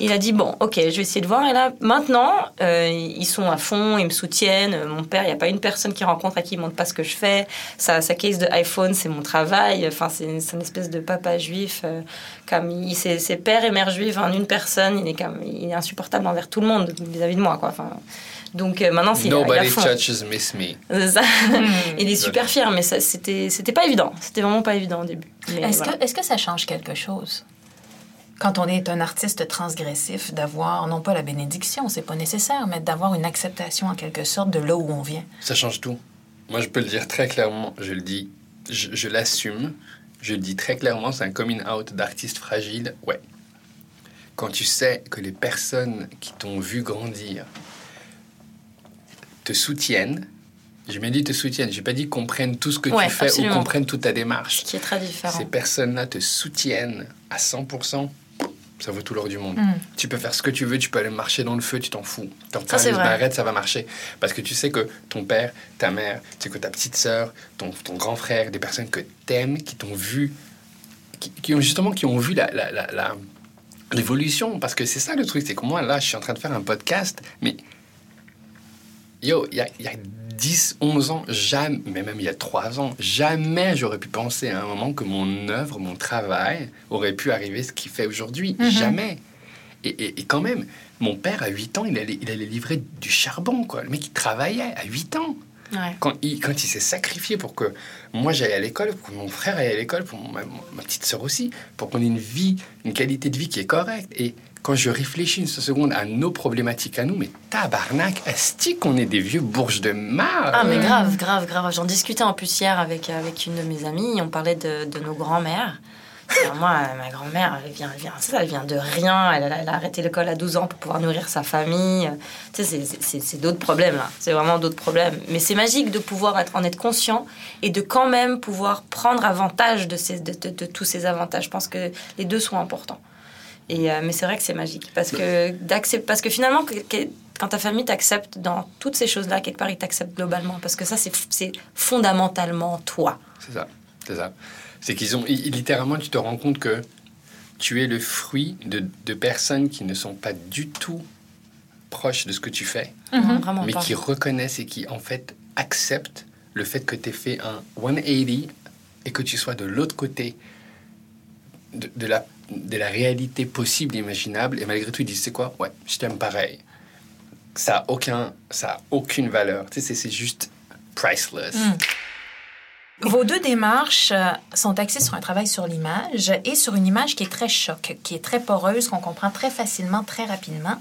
Il a dit bon, ok, je vais essayer de voir. Et là, maintenant, euh, ils sont à fond, ils me soutiennent. Euh, Mon père, il n'y a pas une personne qui rencontre à qui il montre pas ce que je fais. Sa, sa case de iPhone, c'est mon travail. Enfin, c'est une espèce de papa juif. euh, comme il, c'est, c'est père et mère juifs en une personne. Il est comme, il est insupportable envers tout le monde vis-à-vis de moi, quoi. Enfin, donc euh, maintenant, c'est il est à Nobody fond. touches Miss Me. Ça. il est super fier, mais ça, c'était, c'était pas évident. C'était vraiment pas évident au début. Est-ce voilà. que, est que ça change quelque chose? Quand on est un artiste transgressif d'avoir, non pas la bénédiction, c'est pas nécessaire, mais d'avoir une acceptation en quelque sorte de là où on vient? Ça change tout. Moi, je peux le dire très clairement. Je le dis, je, je l'assume. Je le dis très clairement, c'est un coming out d'artiste fragile. Ouais. Quand tu sais que les personnes qui t'ont vu grandir te soutiennent, j'ai bien dit te soutiennent, j'ai pas dit comprennent tout ce que Ouais, tu fais absolument. ou comprennent toute ta démarche. Ce qui est très différent. Ces personnes-là te soutiennent à 100%, ça vaut tout l'or du monde. Mm. Tu peux faire ce que tu veux, tu peux aller marcher dans le feu, tu t'en fous. C'est vrai. arrête, ça va marcher. Parce que tu sais que ton père, ta mère, tu sais que ta petite sœur, ton, ton grand frère, des personnes que t'aimes, qui t'ont vu, qui, qui ont justement qui ont vu la, la, la- la- l'évolution. Parce que c'est ça le truc, c'est que moi, là, je suis en train de faire un podcast, mais yo, il y a, y a 10, 11 ans, jamais, mais même il y a 3 ans, jamais j'aurais pu penser à un moment que mon œuvre, mon travail aurait pu arriver ce qu'il fait aujourd'hui. Jamais. Et, et- et quand même, mon père, à 8 ans, il allait, il allait livrer du charbon, quoi. Le mec, il travaillait à 8 ans. Ouais. Quand il, quand il s'est sacrifié pour que moi j'aille à l'école, pour que mon frère aille à l'école, pour ma, ma petite sœur aussi, pour qu'on ait une vie, une qualité de vie qui est correcte. Et quand je réfléchis une seconde à nos problématiques à nous, mais tabarnak, est-ce qu'on est des vieux bourges de marre Ah mais grave, grave, grave. J'en discutais en plus hier avec, avec une de mes amies. On parlait de, de nos grands-mères. Moi, ma grand-mère, elle vient, elle vient, c'est ça, elle vient de rien. Elle, a- elle a arrêté l'école à 12 ans pour pouvoir nourrir sa famille. Tu sais, c'est- d'autres problèmes là. C'est vraiment d'autres problèmes. Mais c'est magique de pouvoir être, en être conscient et de quand même pouvoir prendre avantage de, ces, de, de- de tous ces avantages. Je pense que les deux sont importants. Et, euh, mais c'est vrai que c'est magique parce que, parce que finalement, que- que- quand ta famille t'accepte dans toutes ces choses-là, quelque part, ils t'acceptent globalement. Parce que ça, c'est c'est fondamentalement toi. C'est ça, c'est ça. C'est qu'ils ont, littéralement, tu te rends compte que tu es le fruit de, de personnes qui ne sont pas du tout proches de ce que tu fais, vraiment mais pas. qui reconnaissent et qui, en fait, acceptent le fait que tu aies fait un 180 et que tu sois de l'autre côté de, de la, de la réalité possible, imaginable, et malgré tout, ils disent, c'est quoi? Ouais, je t'aime pareil. Ça a aucun, ça a aucune valeur. Tu sais, c'est- juste priceless. Vos deux démarches euh, sont axées sur un travail sur l'image et sur une image qui est très choc, qui est très poreuse, qu'on comprend très facilement, très rapidement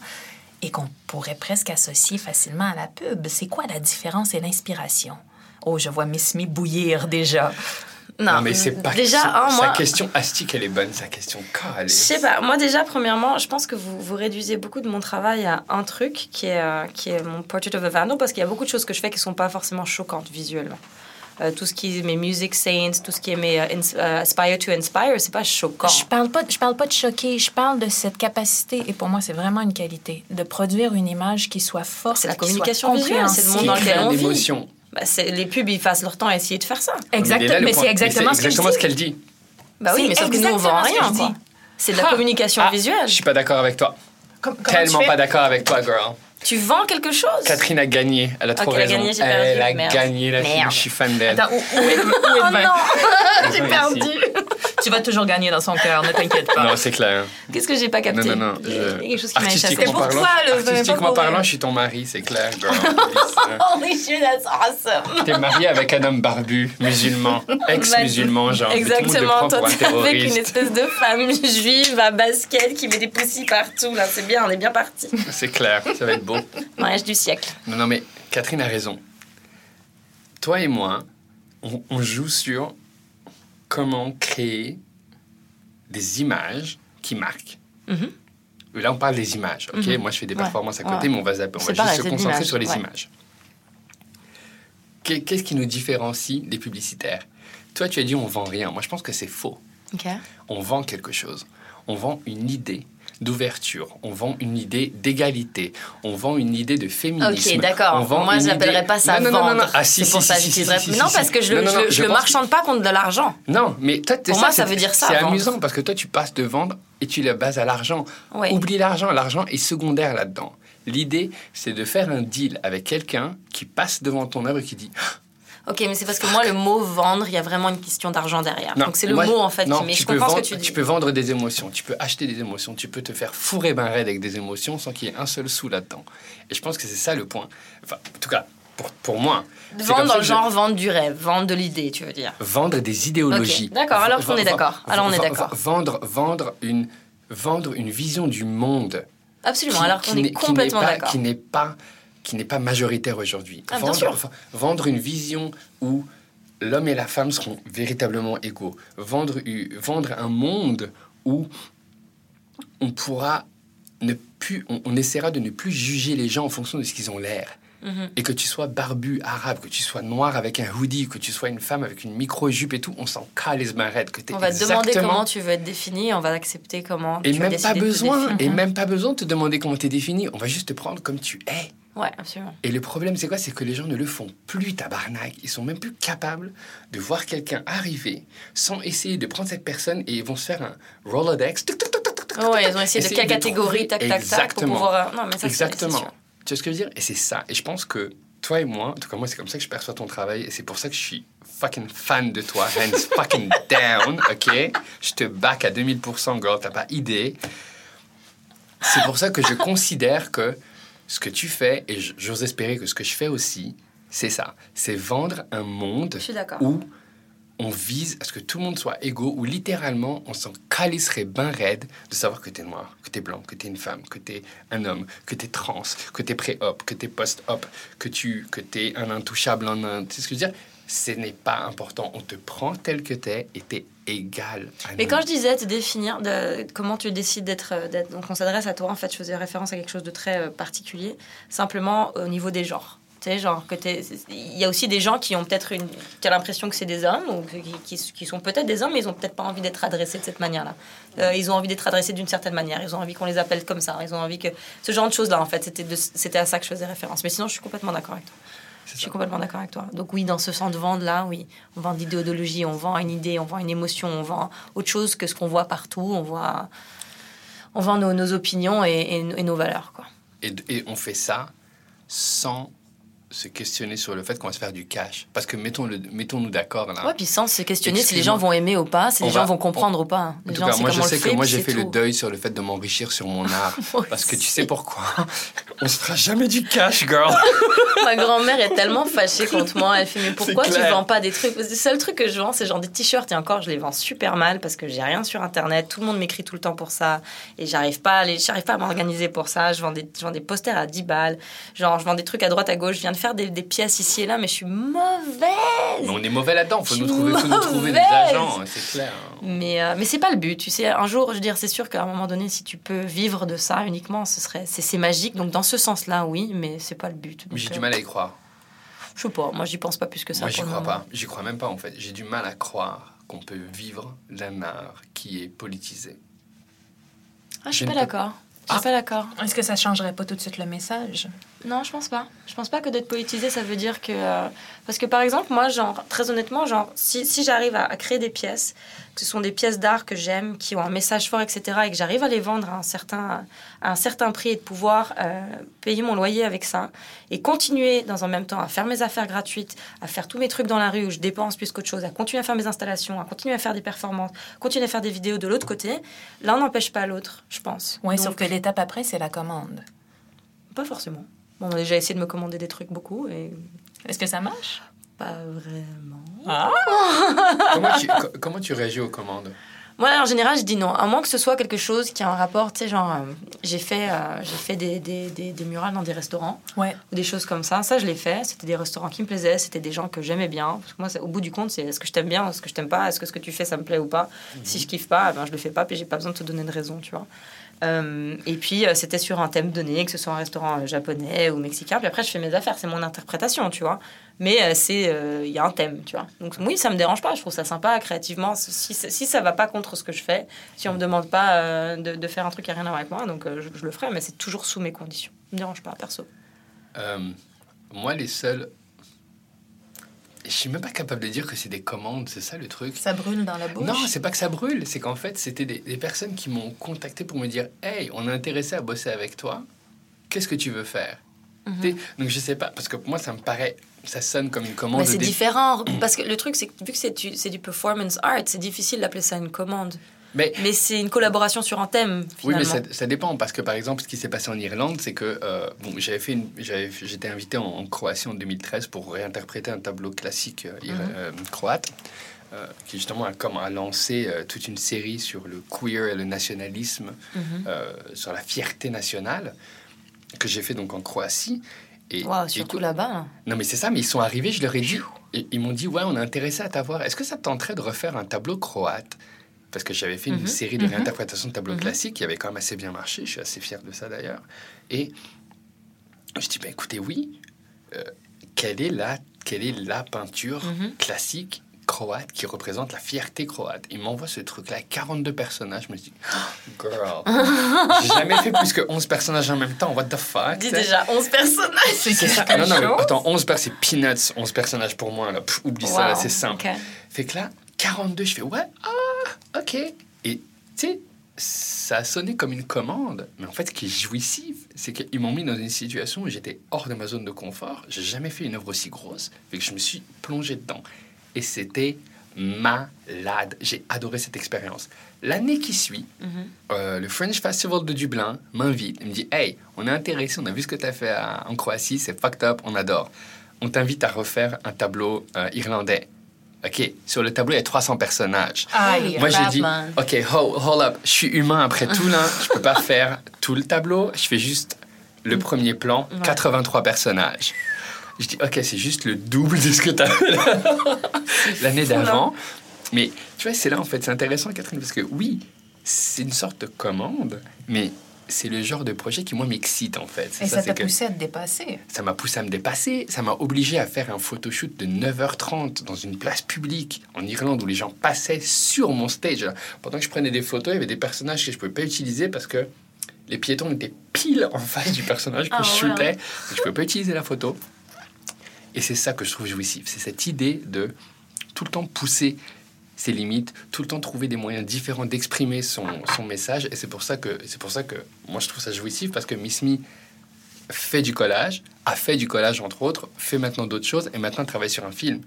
et qu'on pourrait presque associer facilement à la pub. C'est quoi la différence et l'inspiration? Oh, je vois Miss Me bouillir déjà. Non, mais c'est pas. Déjà, sa, hein, sa moi, question astique, elle est bonne. Sa question calée. Je sais pas. Moi, déjà, premièrement, je pense que vous, vous réduisez beaucoup de mon travail à un truc qui est, euh, qui est mon Portrait of a Vandal parce qu'il y a beaucoup de choses que je fais qui sont pas forcément choquantes visuellement. Euh, tout ce qui est mes music saints, tout ce qui est mes ins- euh, aspire to inspire, c'est pas choquant. Je parle pas, je parle pas de choquer, je parle de cette capacité, et pour moi c'est vraiment une qualité, de produire une image qui soit forte, C'est la qui soit communication visuelle, c'est le monde dans lequel on vit. Bah, c'est- les pubs, ils passent leur temps à essayer de faire ça. Exactement, Mais, c'est exactement, ce, exactement qu'elle dit. Bah oui, C'est mais sauf que nous, on vend rien, quoi. C'est de la Ah. communication Ah, visuelle. Je suis pas d'accord avec toi. Tellement pas d'accord avec toi, girl. Tu vends quelque chose Catherine a gagné. Elle a trop Ok, elle a raison. gagné, perdu. Elle a Merde. gagné la fille. Je suis fan d'elle. Attends, où, où est, le- où est le vin? J'ai perdu. Tu vas toujours gagner dans son cœur, ne t'inquiète pas. Non, c'est clair. Qu'est-ce que j'ai pas capté? Non, non, non. Je- quelque chose qui m'a échappé. Artistiquement pour parlant, toi, le artistiquement parlant, je suis ton mari, c'est clair, shit, that's awesome. T'es marié avec un homme barbu, musulman, ex-musulman, genre. Exactement, toi, t'es avec une espèce de femme juive à basket qui met des poussis partout. Là, c'est bien, on est bien parti. C'est clair, ça va être beau. Mariage du siècle. Non, non, mais Catherine a raison. Toi et moi, on, on joue sur comment créer des images qui marquent. Mhm. Là, on parle des images, ok? Mhm. Moi, je fais des Ouais, performances à côté, ouais. mais on va zapper. On va pareil, juste se concentrer sur les ouais. images. Qu'est- Qu'est-ce qui nous différencie des publicitaires? Toi, tu as dit on vend rien. Moi, je pense que c'est faux. On vend quelque chose. On vend une idée d'ouverture. On vend une idée d'égalité. On vend une idée de féminisme. Ok, d'accord. Moi, je n'appellerais idée- pas ça Non, non, non, vendre. non, non. Ah, si, pour si, ça si, que si, j'utiliserais- si, si, Non, parce que je, non, le- je je le pense- marchande pas contre de l'argent. Non, mais toi, Pour moi, ça veut dire ça, C'est amusant parce que toi, tu passes de vendre et tu le bases à l'argent. Oui. Oublie l'argent. L'argent est secondaire là-dedans. L'idée, c'est de faire un deal avec quelqu'un qui passe devant ton œuvre et qui dit Ok, mais c'est parce que moi, le mot vendre, il y a vraiment une question d'argent derrière. Non, Donc c'est le moi, mot en fait. non, qui- mais tu je peux comprends vendre, ce que tu dis. Tu peux vendre des émotions, tu peux acheter des émotions, tu peux te faire fourrer ben raide avec des émotions sans qu'il y ait un seul sou là-dedans. Et je pense que c'est ça le point. Enfin, en tout cas, pour, pour moi. Vendre dans le je- genre vendre du rêve, vendre de l'idée, tu veux dire. Vendre des idéologies. D'accord, alors V- on est d'accord. Alors on est d'accord. Vendre, vendre, une, vendre une vision du monde. Absolument, qui- alors qu'on est complètement d'accord. Qui n'est pas, qui n'est pas majoritaire aujourd'hui. Ah, vendre, une vision où l'homme et la femme seront véritablement égaux. Vendre, vendre un monde où on pourra ne plus, on, on essaiera de ne plus juger les gens en fonction de ce qu'ils ont l'air. Mhm. Et que tu sois barbu, arabe, que tu sois noir avec un hoodie, que tu sois une femme avec une micro-jupe et tout, on s'en calisse marrette. Que On va te demander comment tu veux être défini, on va accepter comment Et tu même pas te besoin, et même pas besoin de te demander comment t'es défini. On va juste te prendre comme tu es. Ouais, absolument. Et le problème, c'est quoi? C'est que les gens ne le font plus, tabarnak. Ils sont même plus capables de voir quelqu'un arriver sans essayer de prendre cette personne et ils vont se faire un Rolodex. Tuc, Ouais, ils ont essayé de quelle catégorie, tac, tac, tac, pour Exactement. pouvoir. Non, mais ça, Exactement. Tu vois ce que je veux dire? Et c'est ça. Et je pense que toi et moi, en tout cas moi, c'est comme ça que je perçois ton travail et c'est pour ça que je suis fucking fan de toi. Hands fucking down, ok? Je te back à 2000%, girl, t'as pas idée. C'est pour ça que je considère que ce que tu fais, et j'ose espérer que ce que je fais aussi, c'est ça. C'est vendre un monde où on vise à ce que tout le monde soit égaux, où littéralement on s'en calisserait ben raide de savoir que t'es noir, que t'es blanc, que t'es une femme, que t'es un homme, que t'es trans, que t'es pré-op, que t'es post-op, que tu que t'es un intouchable en un... Tu sais ce que je veux dire? Ce n'est pas important. On te prend tel que t'es et t'es égal à Mais nous. quand je disais te définir, de, comment tu décides d'être. euh, d'être- Donc on s'adresse à toi, en fait, je faisais référence à quelque chose de très euh, particulier, simplement au niveau des genres. Tu sais, genre, que il y a aussi des gens qui ont peut-être une. qui ont l'impression que c'est des hommes, ou qui, qui- qui sont peut-être des hommes, mais ils ont peut-être pas envie d'être adressés de cette manière-là. Euh, ils ont envie d'être adressés d'une certaine manière, ils ont envie qu'on les appelle comme ça, ils ont envie que. Ce genre de choses-là, en fait, c'était c'était à ça que je faisais référence. Mais sinon, je suis complètement d'accord avec toi. Je suis complètement d'accord avec toi. Donc oui, dans ce sens de vente-là, oui, on vend de l'idéologie, on vend une idée, on vend une émotion, on vend autre chose que ce qu'on voit partout, on voit, on vend nos, nos opinions et, et- et nos valeurs, quoi. Et, et on fait ça sans se questionner sur le fait qu'on va se faire du cash. Parce que mettons-le- mettons-nous d'accord là. Ouais, puis sans se questionner si les gens vont aimer ou pas, si On les gens va- vont comprendre on- ou pas. En Les tout gens, cas, c'est moi je sais que fait, moi j'ai fait le deuil sur le fait de m'enrichir sur mon art. Parce que tu sais pourquoi On se fera jamais du cash, girl. Ma grand-mère est tellement fâchée contre moi. Elle fait Mais pourquoi tu vends pas des trucs? Le seul truc que je vends, c'est genre des t-shirts. Et encore, je les vends super mal parce que j'ai rien sur internet. Tout le monde m'écrit tout le temps pour ça. Et j'arrive pas à, les- j'arrive pas à m'organiser pour ça. Je vends, des, je vends des posters à 10 balles. Genre, je vends des trucs à droite, à gauche. Je viens de faire des, des pièces ici et là, mais je suis mauvaise. Mais on est mauvais là-dedans. Faut nous trouver, faut nous trouver des agents, c'est clair. Mais, euh, mais c'est pas le but, tu sais. Un jour, je veux dire, c'est sûr qu'à un moment donné, si tu peux vivre de ça uniquement, ce serait, c'est, c'est magique. Donc dans ce sens-là, oui, mais c'est pas le but. Mais J'ai du euh, mal à y croire. Je sais pas, moi j'y pense pas plus que ça. Moi, j'y crois pas. J'y crois même pas, en fait. J'ai du mal à croire qu'on peut vivre d'un art qui est politisé. Ah, je suis pas d'accord. Je suis Ah. pas d'accord. Est-ce que ça changerait pas tout de suite le message? Non, je pense pas. Je pense pas que d'être politisé, ça veut dire que. euh, Parce que par exemple, moi, genre, très honnêtement, genre, si, si j'arrive à, à créer des pièces, que ce sont des pièces d'art que j'aime, qui ont un message fort, etc., et que j'arrive à les vendre à un certain, à un certain prix et de pouvoir euh, payer mon loyer avec ça, et continuer dans un même temps à faire mes affaires gratuites, à faire tous mes trucs dans la rue où je dépense plus qu'autre chose, à continuer à faire mes installations, à continuer à faire des performances, continuer à faire des vidéos de l'autre côté, l'un n'empêche pas l'autre, je pense. Oui, sauf que l'étape après, c'est la commande. Pas forcément. Bon, on a déjà essayé de me commander des trucs beaucoup, et Est-ce que ça marche? pas vraiment. comment, tu, co- comment tu réagis aux commandes? Moi, en général, je dis non. À moins que ce soit quelque chose qui a un rapport, tu sais, genre, euh, j'ai fait, euh, j'ai fait des, des, des, des murales dans des restaurants, Ouais. ou des choses comme ça. Ça, je l'ai fait. C'était des restaurants qui me plaisaient, c'était des gens que j'aimais bien. Parce que moi, au bout du compte, c'est est-ce que je t'aime bien, est-ce que je t'aime pas, est-ce que ce que tu fais, ça me plaît ou pas? Si je kiffe pas, eh ben, je le fais pas, puis j'ai pas besoin de te donner de raison, tu vois. Euh, et puis, euh, c'était sur un thème donné, que ce soit un restaurant euh, japonais ou mexicain. Puis après, je fais mes affaires, c'est mon interprétation, tu vois. Mais c'est, il y a un thème, tu vois. Donc oui, ça me dérange pas. Je trouve ça sympa, créativement. Si, si ça va pas contre ce que je fais, si on me demande pas de, faire un truc qui a rien avec moi, donc je, le ferai. Mais c'est toujours sous mes conditions. Ça me dérange pas, perso. Moi, les seuls. Je suis même pas capable de dire que c'est des commandes, c'est ça le truc. Ça brûle dans la bouche? Non, c'est pas que ça brûle, c'est qu'en fait, c'était des, des personnes qui m'ont contacté pour me dire Hey, on est intéressé à bosser avec toi, qu'est-ce que tu veux faire? T'sais, Donc je sais pas, parce que pour moi, ça me paraît, ça sonne comme une commande. Mais c'est différent. Parce que le truc, c'est que vu que c'est du, c'est du performance art, c'est difficile d'appeler ça une commande. Mais Mais c'est une collaboration sur un thème, Oui, finalement. mais ça, ça dépend parce que par exemple, ce qui s'est passé en Irlande, c'est que euh, bon, j'avais fait, j'étais invité en, en Croatie en 2013 pour réinterpréter un tableau classique euh, Mhm. euh, croate, euh, qui justement a, comme, a lancé toute une série sur le queer et le nationalisme, Mhm. sur la fierté nationale, que j'ai fait donc en Croatie. Et, surtout là-bas. là. non, mais c'est ça, mais ils sont arrivés, je leur ai dit, et ils m'ont dit, ouais, on est intéressé à t'avoir. Est-ce que ça te tenterait de refaire un tableau croate? Parce que j'avais fait une Mhm, série de mhm. réinterprétations de tableaux Mhm. classiques qui avait quand même assez bien marché. Je suis assez fier de ça d'ailleurs. Et je dis, ben écoutez, oui, euh, quelle, est la, quelle est la peinture classique croate qui représente la fierté croate? Il m'envoie ce truc-là, 42 personnages. Je me dis, oh, girl, j'ai jamais fait plus que 11 personnages en même temps. What the fuck? Dis déjà 11 personnages. C'est ça. Non, non, mais attends, 11 per- c'est peanuts, 11 personnages pour moi. Là. Pff, oublie ça, c'est simple. Fait que là, 42, je fais ouais, ah, ok. Et tu sais, ça a sonné comme une commande, mais en fait, ce qui est jouissif, c'est qu'ils m'ont mis dans une situation où j'étais hors de ma zone de confort. J'ai jamais fait une œuvre aussi grosse, fait que je me suis plongé dedans. Et c'était malade. J'ai adoré cette expérience. L'année qui suit, Mhm. euh, le French Festival de Dublin m'invite. Il me dit Hey, on est intéressé, on a vu ce que tu as fait à- en Croatie, c'est fucked up, on adore. On t'invite à refaire un tableau euh, irlandais. OK, sur le tableau, il y a 300 personnages. Aïe. Moi, j'ai dit. OK, hold, hold up, je suis humain après tout, là. Je peux pas faire tout le tableau, je fais juste le premier plan, Ouais. 83 personnages. Je dis OK, c'est juste le double de ce que tu as fait l'année d'avant. Mais tu vois, c'est là en fait, c'est intéressant, Catherine, parce que oui, c'est une sorte de commande, mais c'est le genre de projet qui, moi, m'excite en fait. Et ça t'a que poussé à te dépasser. ça m'a poussé à me dépasser, ça m'a obligé à faire un photoshoot de 9h30 dans une place publique en Irlande où les gens passaient sur mon stage. Pendant que je prenais des photos, il y avait des personnages que je ne pouvais pas utiliser parce que les piétons étaient pile en face du personnage que Ah je shootais. Je ne pouvais pas utiliser la photo. Et c'est ça que je trouve jouissif. C'est cette idée de tout le temps pousser ses limites, tout le temps trouver des moyens différents d'exprimer son, son message. Et c'est pour ça que c'est pour ça que moi je trouve ça jouissif parce que Miss Me fait du collage, a fait du collage entre autres, fait maintenant d'autres choses et maintenant travaille sur un film.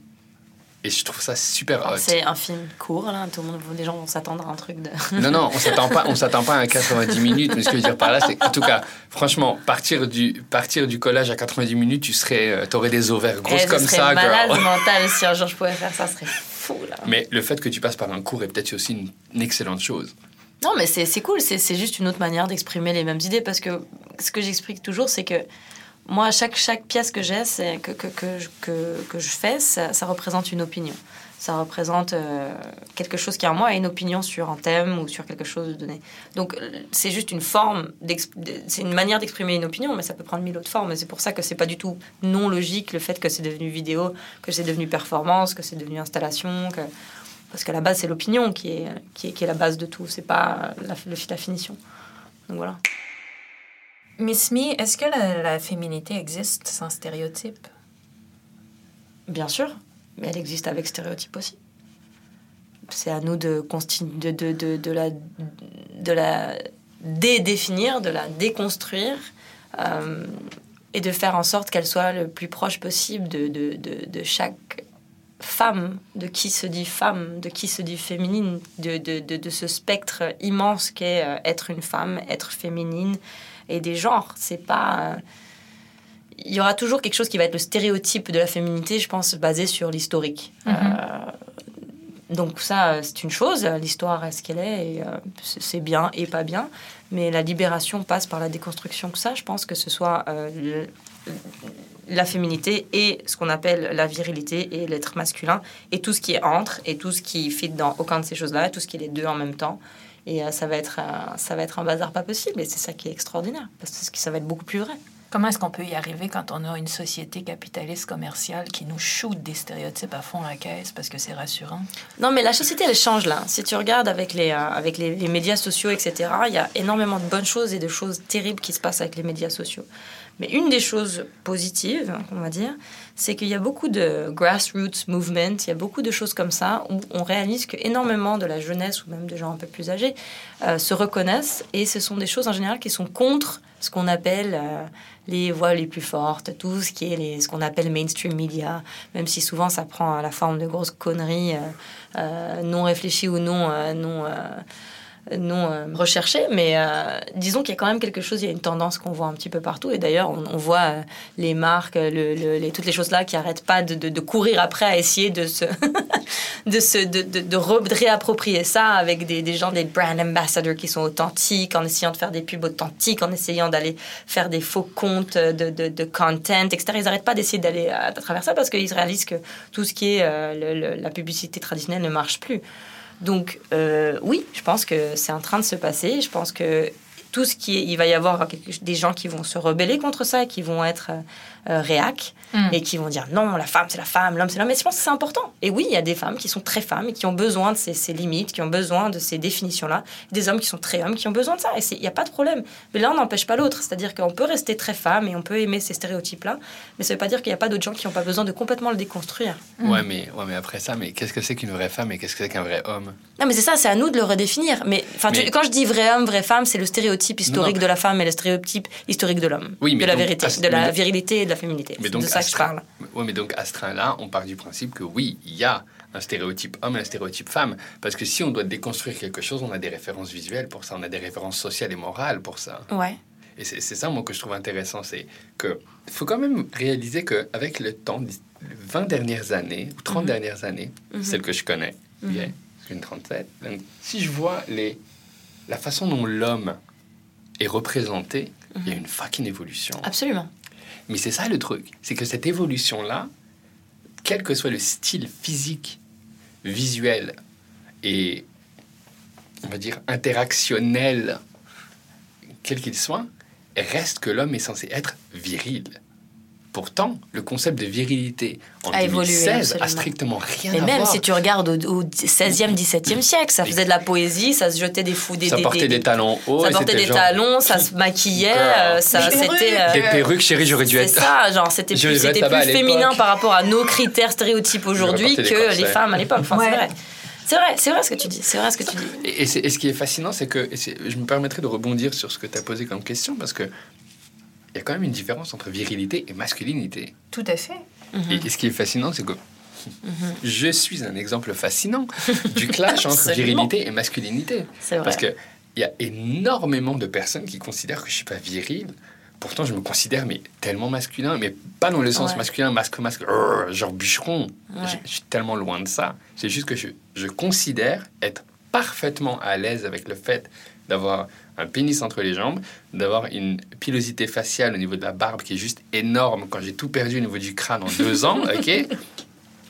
Et je trouve ça super. C'est un film court, là. Tout le monde, les gens vont s'attendre à un truc de. Non, non, on s'attend pas, on s'attend pas à 90 minutes. Mais ce que je veux dire par là, c'est en tout cas, franchement, partir du, partir du collage à 90 minutes, tu serais, euh, t'aurais des ovaires grosses Eh, comme ça, malade girl. mental si un jour je pouvais faire ça, ce serait fou, là. Mais le fait que tu passes par un cours est peut-être aussi une, une excellente chose. Non, mais c'est cool, c'est juste une autre manière d'exprimer les mêmes idées parce que ce que j'explique toujours, c'est que moi, chaque, chaque pièce que j'ai, que, que, que, je- que, que je fais, ça, ça représente une opinion. Ça représente euh, quelque chose qui, en moi, a une opinion sur un thème ou sur quelque chose de donné. Donc, euh, c'est juste une forme, c'est une manière d'exprimer une opinion, mais ça peut prendre mille autres formes. Et c'est pour ça que c'est pas du tout non logique le fait que c'est devenu vidéo, que c'est devenu performance, que c'est devenu installation, que... Parce qu'à la base, c'est l'opinion qui est, qui, est, qui est la base de tout, c'est pas la, la finition. Donc voilà. Miss Me, est-ce que la, la féminité existe sans stéréotype? Bien sûr, mais elle existe avec stéréotypes aussi. C'est à nous de, de, de, la, de la de la déconstruire euh, et de faire en sorte qu'elle soit le plus proche possible de, chaque femme, de qui se dit femme, de qui se dit féminine, de ce spectre immense qu'est euh, être une femme, être féminine et des genres. C'est pas. euh, il y aura toujours quelque chose qui va être le stéréotype de la féminité, je pense, basé sur l'historique. Euh, donc ça, euh, c'est une chose, l'histoire est ce qu'elle est, et euh, c'est bien et pas bien, mais la libération passe par la déconstruction que ça, je pense que ce soit euh, le- la féminité et ce qu'on appelle la virilité et l'être masculin, et tout ce qui est entre, et tout ce qui fit dans aucun de ces choses-là, tout ce qui est les deux en même temps. Et euh, ça, va être, un- ça va être un bazar pas possible, et c'est ça qui est extraordinaire, parce que ça va être beaucoup plus vrai. Comment est-ce qu'on peut y arriver quand on a une société capitaliste commerciale qui nous shoot des stéréotypes à fond la caisse parce que c'est rassurant? Non, mais la société, elle change là. Si tu regardes avec les, euh, avec les, médias sociaux, etc., il y a énormément de bonnes choses et de choses terribles qui se passent avec les médias sociaux. Mais une des choses positives, on va dire, c'est qu'il y a beaucoup de grassroots movement, il y a beaucoup de choses comme ça où on réalise que énormément de la jeunesse ou même des gens un peu plus âgés euh, se reconnaissent et ce sont des choses en général qui sont contre ce qu'on appelle euh, les voix les plus fortes, tout ce qui est les, ce qu'on appelle mainstream media, même si souvent ça prend la forme de grosses conneries euh, euh, non réfléchies ou non, euh, non, euh, non euh, recherchées. Mais euh, disons qu'il y a quand même quelque chose, il y a une tendance qu'on voit un petit peu partout. Et d'ailleurs, on, voit euh, les marques, toutes les choses-là qui arrêtent pas de, courir après à essayer de se, de, se réapproprier ça avec des, gens, des brand ambassadors qui sont authentiques, en essayant de faire des pubs authentiques, en essayant d'aller faire des faux comptes de, content, etc. Ils n'arrêtent pas d'essayer d'aller à, à travers ça parce qu'ils réalisent que tout ce qui est la publicité traditionnelle ne marche plus. Donc euh, oui, je pense que c'est en train de se passer. Je pense que tout ce qui est, il va y avoir des gens qui vont se rebeller contre ça, qui vont être euh, réac Mm. et qui vont dire non, la femme c'est la femme, l'homme c'est l'homme. Mais je pense que c'est important. Et oui, il y a des femmes qui sont très femmes et qui ont besoin de ces, ces limites, qui ont besoin de ces définitions-là. Des hommes qui sont très hommes, qui ont besoin de ça. Et c'est- il n'y a pas de problème. Mais l'un n'empêche pas l'autre. C'est-à-dire qu'on peut rester très femme et on peut aimer ces stéréotypes-là. Mais ça ne veut pas dire qu'il n'y a pas d'autres gens qui n'ont pas besoin de complètement le déconstruire. Ouais, mais, ouais, mais après ça, mais qu'est-ce que c'est qu'une vraie femme et qu'est-ce que c'est qu'un vrai homme? Non, mais c'est ça, c'est à nous de le redéfinir. Mais, tu- quand je dis vrai homme, vraie femme, c'est le stéréotype historique non. de la femme et le stéréotype historique de l'homme. Oui, mais de la donc, vérité, à- de la virilité et de la féminité. Mais C'est donc, de ça que je parle. Ouais, mais donc à ce train-là, on part du principe que oui, il y a un stéréotype homme et un stéréotype femme. Parce que si on doit déconstruire quelque chose, on a des références visuelles pour ça, on a des références sociales et morales pour ça. Ouais. Et c'est ça, moi, que je trouve intéressant. C'est que faut quand même réaliser qu'avec le temps, les 20 dernières années, ou 30 Mhm. dernières années, Mhm. celles que je connais, Mhm. bien, j'ai une 37, donc, si je vois les, la façon dont l'homme est représenté, il y a une fucking évolution. Absolument. Mais c'est ça le truc, c'est que cette évolution-là, quel que soit le style physique, visuel et, on va dire, interactionnel, quel qu'il soit, reste que l'homme est censé être viril. Pourtant, le concept de virilité en A évolué, 2016 a absolument. strictement rien Mais à même voir. si tu regardes au, au 16e, 17e siècle, ça faisait de la poésie, ça se jetait des fous, des, ça des- portait des, talons hauts. ça portait des genre- talons, ça se maquillait, euh, ça, c'était. euh, Des perruques, chérie, j'aurais dû C'est être. ça, genre c'était plus, féminin par rapport à nos critères stéréotypes aujourd'hui que les femmes à l'époque. Enfin, Ouais. c'est vrai. C'est vrai, c'est vrai ce que tu dis. C'est vrai ce que tu dis. Et, et c'est- et ce qui est fascinant, c'est que et c'est- je me permettrai de rebondir sur ce que tu as posé comme question, parce que il y a quand même une différence entre virilité et masculinité. Tout à fait. Mhm. Et, et ce qui est fascinant, c'est que Je suis un exemple fascinant du clash entre virilité et masculinité. C'est vrai. Parce qu'il y a énormément de personnes qui considèrent que je suis pas viril. Pourtant, je me considère mais tellement masculin, mais pas dans le sens Ouais. masculin, masque, masque, euh, genre bûcheron. Ouais. Je, je suis tellement loin de ça. C'est juste que je, je considère être parfaitement à l'aise avec le fait d'avoir un pénis entre les jambes, d'avoir une pilosité faciale au niveau de la barbe qui est juste énorme quand j'ai tout perdu au niveau du crâne en deux ans, ok?